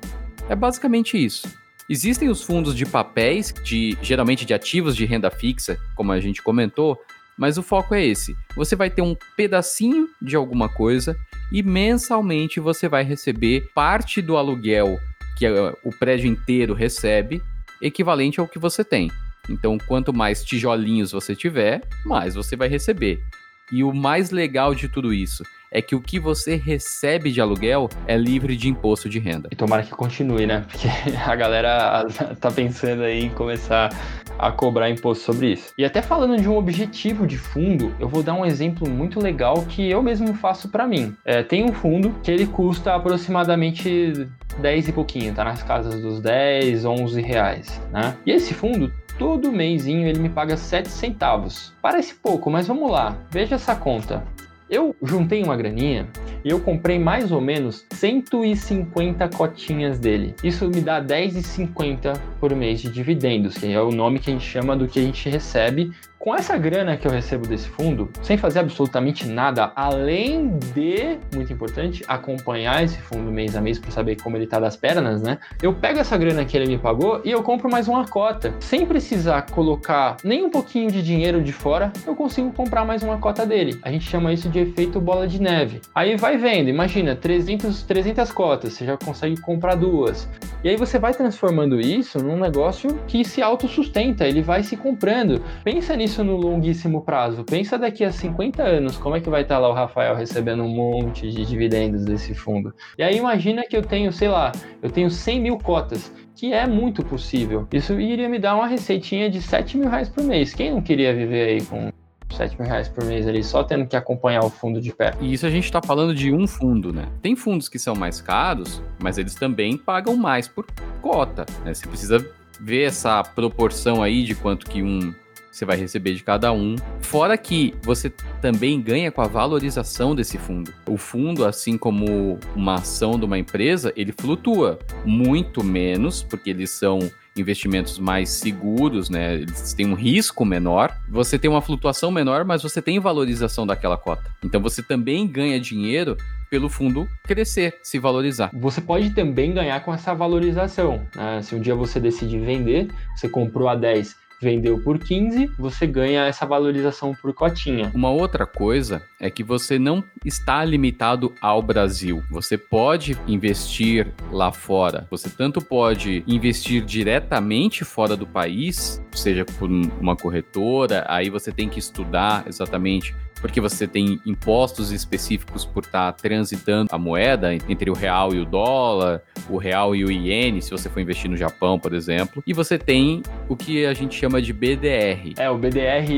É basicamente isso. Existem os fundos de papéis, de geralmente de ativos de renda fixa, como a gente comentou, mas o foco é esse. Você vai ter um pedacinho de alguma coisa e mensalmente você vai receber parte do aluguel que o prédio inteiro recebe, equivalente ao que você tem. Então, quanto mais tijolinhos você tiver, mais você vai receber. E o mais legal de tudo isso é que o que você recebe de aluguel é livre de imposto de renda. E tomara que continue, né? Porque a galera tá pensando aí em começar a cobrar imposto sobre isso. E até falando de um objetivo de fundo, eu vou dar um exemplo muito legal que eu mesmo faço para mim. É, tem um fundo que ele custa aproximadamente 10 e pouquinho, tá nas casas dos 10, 11 reais, né? E esse fundo todo mêsinho ele me paga 7 centavos. Parece pouco, mas vamos lá. Veja essa conta. Eu juntei uma graninha e eu comprei mais ou menos 150 cotinhas dele. Isso me dá 10,50 por mês de dividendos, que é o nome que a gente chama do que a gente recebe com essa grana que eu recebo desse fundo, sem fazer absolutamente nada, além de, muito importante, acompanhar esse fundo mês a mês para saber como ele tá das pernas, né? Eu pego essa grana que ele me pagou e eu compro mais uma cota. Sem precisar colocar nem um pouquinho de dinheiro de fora, eu consigo comprar mais uma cota dele. A gente chama isso de efeito bola de neve. Aí vai vendo, imagina, 300, 300 cotas, você já consegue comprar duas. E aí você vai transformando isso num negócio que se autossustenta, ele vai se comprando. Pensa nisso isso no longuíssimo prazo. Pensa daqui a 50 anos, como é que vai estar lá o Rafael recebendo um monte de dividendos desse fundo? E aí imagina que eu tenho, sei lá, eu tenho 100 mil cotas que é muito possível. Isso iria me dar uma receitinha de 7 mil reais por mês. Quem não queria viver aí com 7 mil reais por mês ali, só tendo que acompanhar o fundo de pé. E isso a gente está falando de um fundo, né? Tem fundos que são mais caros, mas eles também pagam mais por cota, né? Você precisa ver essa proporção aí de quanto que um você vai receber de cada um. Fora que você também ganha com a valorização desse fundo. O fundo, assim como uma ação de uma empresa, ele flutua muito menos, porque eles são investimentos mais seguros, né? Eles têm um risco menor. Você tem uma flutuação menor, mas você tem valorização daquela cota. Então você também ganha dinheiro pelo fundo crescer, se valorizar. Você pode também ganhar com essa valorização. Né? Se um dia você decidir vender, você comprou a 10 vendeu por 15, você ganha essa valorização por cotinha. Uma outra coisa é que você não está limitado ao Brasil. Você pode investir lá fora. Você tanto pode investir diretamente fora do país, seja por uma corretora, aí você tem que estudar exatamente porque você tem impostos específicos por estar tá transitando a moeda entre o real e o dólar, o real e o iene, se você for investir no Japão, por exemplo. E você tem o que a gente chama de BDR. É, o BDR,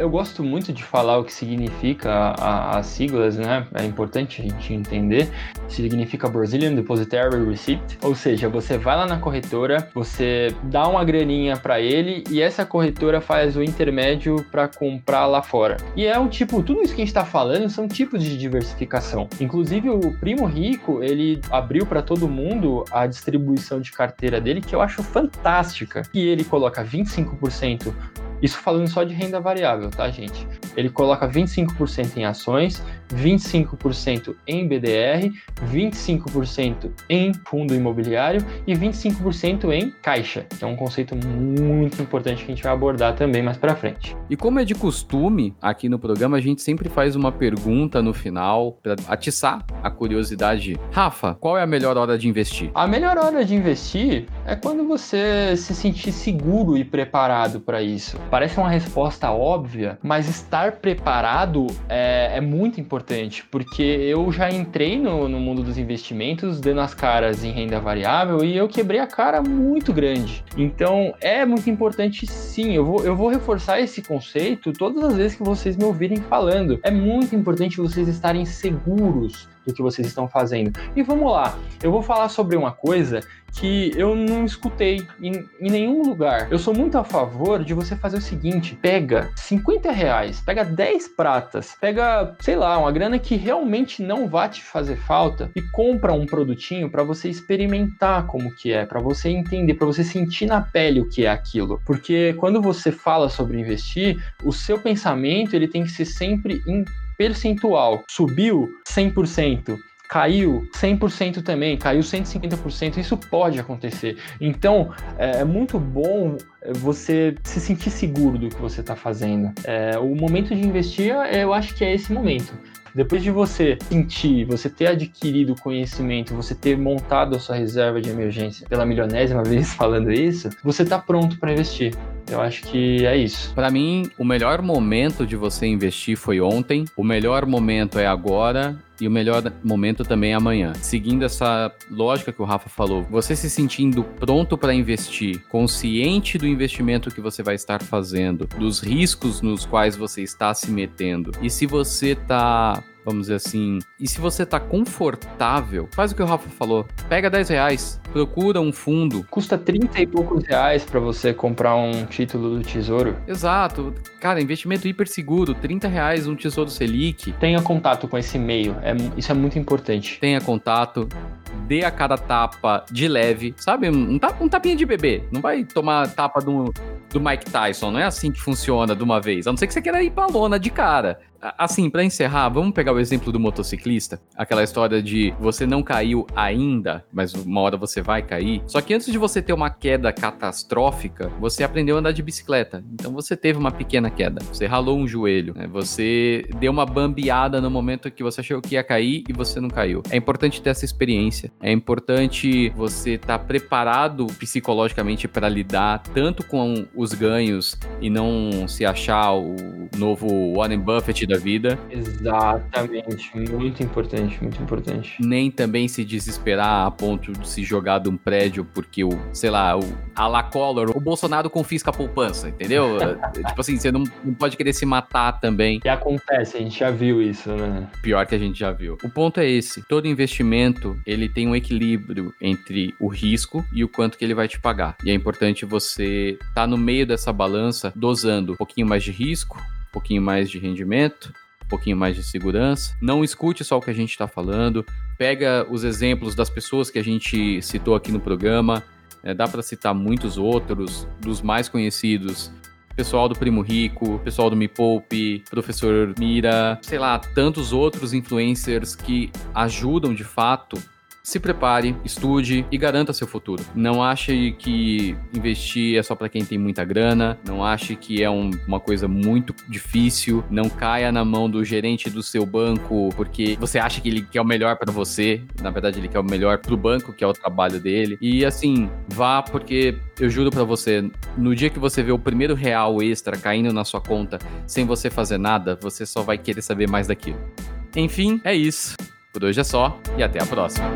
eu gosto muito de falar o que significa as siglas, né? É importante a gente entender. Significa Brazilian Depositary Receipt, ou seja, você vai lá na corretora, você dá uma graninha para ele e essa corretora faz o intermédio para comprar lá fora. E é um tipo tipo, tudo isso que a gente está falando são tipos de diversificação. Inclusive, o Primo Rico, ele abriu para todo mundo a distribuição de carteira dele, que eu acho fantástica. E ele coloca 25% isso falando só de renda variável, tá, gente? Ele coloca 25% em ações, 25% em BDR, 25% em fundo imobiliário e 25% em caixa, que é um conceito muito importante que a gente vai abordar também mais para frente. E como é de costume, aqui no programa a gente sempre faz uma pergunta no final para atiçar a curiosidade. Rafa, qual é a melhor hora de investir? A melhor hora de investir é quando você se sentir seguro e preparado para isso. Parece uma resposta óbvia, mas estar preparado é, é muito importante, porque eu já entrei no, no mundo dos investimentos dando as caras em renda variável e eu quebrei a cara muito grande. Então é muito importante sim, eu vou, eu vou reforçar esse conceito todas as vezes que vocês me ouvirem falando. É muito importante vocês estarem seguros do que vocês estão fazendo. E vamos lá, eu vou falar sobre uma coisa que eu não escutei em, em, nenhum lugar. Eu sou muito a favor de você fazer o seguinte: pega 50 reais, pega 10 pratas, pega, sei lá, uma grana que realmente não vai te fazer falta e compra um produtinho para você experimentar como que é, para você entender, para você sentir na pele o que é aquilo. Porque quando você fala sobre investir, o seu pensamento ele tem que ser sempre em percentual. Subiu 100%, caiu 100% também, caiu 150%, isso pode acontecer. Então, é, é muito bom é, você se sentir seguro do que você está fazendo. É, o momento de investir, eu acho que é esse momento. Depois de você sentir, você ter adquirido conhecimento, você ter montado a sua reserva de emergência pela milionésima vez falando isso, você está pronto para investir. Eu acho que é isso. Para mim, o melhor momento de você investir foi ontem, o melhor momento é agora e o melhor momento também é amanhã. Seguindo essa lógica que o Rafa falou, você se sentindo pronto para investir, consciente do investimento que você vai estar fazendo, dos riscos nos quais você está se metendo. E se você está vamos dizer assim. E se você tá confortável, faz o que o Rafa falou. Pega 10 reais, procura um fundo. Custa 30 e poucos reais para você comprar um título do tesouro. Exato. Cara, investimento hiper seguro, 30 reais um tesouro Selic. Tenha contato com esse meio, é, isso é muito importante. Tenha contato, dê a cada tapa de leve, sabe? Um, tapa, um tapinha de bebê. Não vai tomar tapa do, do Mike Tyson, não é assim que funciona de uma vez. A não ser que você queira ir pra lona de cara. Assim, para encerrar, vamos pegar o exemplo do motociclista, aquela história de você não caiu ainda, mas uma hora você vai cair. Só que antes de você ter uma queda catastrófica, você aprendeu a andar de bicicleta. Então você teve uma pequena queda, você ralou um joelho, né? você deu uma bambeada no momento que você achou que ia cair e você não caiu. É importante ter essa experiência É importante você estar tá preparado psicologicamente para lidar tanto com os ganhos e não se achar o novo Warren Buffett da vida. Exatamente, muito importante, muito importante. Nem também se desesperar a ponto de se jogar de um prédio porque o, sei lá, o a la Collor, o Bolsonaro confisca a poupança, entendeu? tipo assim, você não, não pode querer se matar também. E acontece, a gente já viu isso, né? Pior que a gente já viu. O ponto é esse, todo investimento, ele tem um equilíbrio entre o risco e o quanto que ele vai te pagar. E é importante você estar tá no meio dessa balança, dosando um pouquinho mais de risco, pouquinho mais de rendimento, um pouquinho mais de segurança. Não escute só o que a gente está falando. Pega os exemplos das pessoas que a gente citou aqui no programa. É, dá para citar muitos outros, dos mais conhecidos. Pessoal do Primo Rico, pessoal do Me Poupe, professor Mira, sei lá, tantos outros influencers que ajudam de fato se prepare, estude e garanta seu futuro. Não ache que investir é só para quem tem muita grana, não ache que é um, uma coisa muito difícil, não caia na mão do gerente do seu banco porque você acha que ele quer o melhor para você, na verdade ele quer o melhor pro banco, que é o trabalho dele. E assim, vá porque eu juro para você, no dia que você vê o primeiro real extra caindo na sua conta sem você fazer nada, você só vai querer saber mais daquilo. Enfim, é isso. Por hoje é só e até a próxima.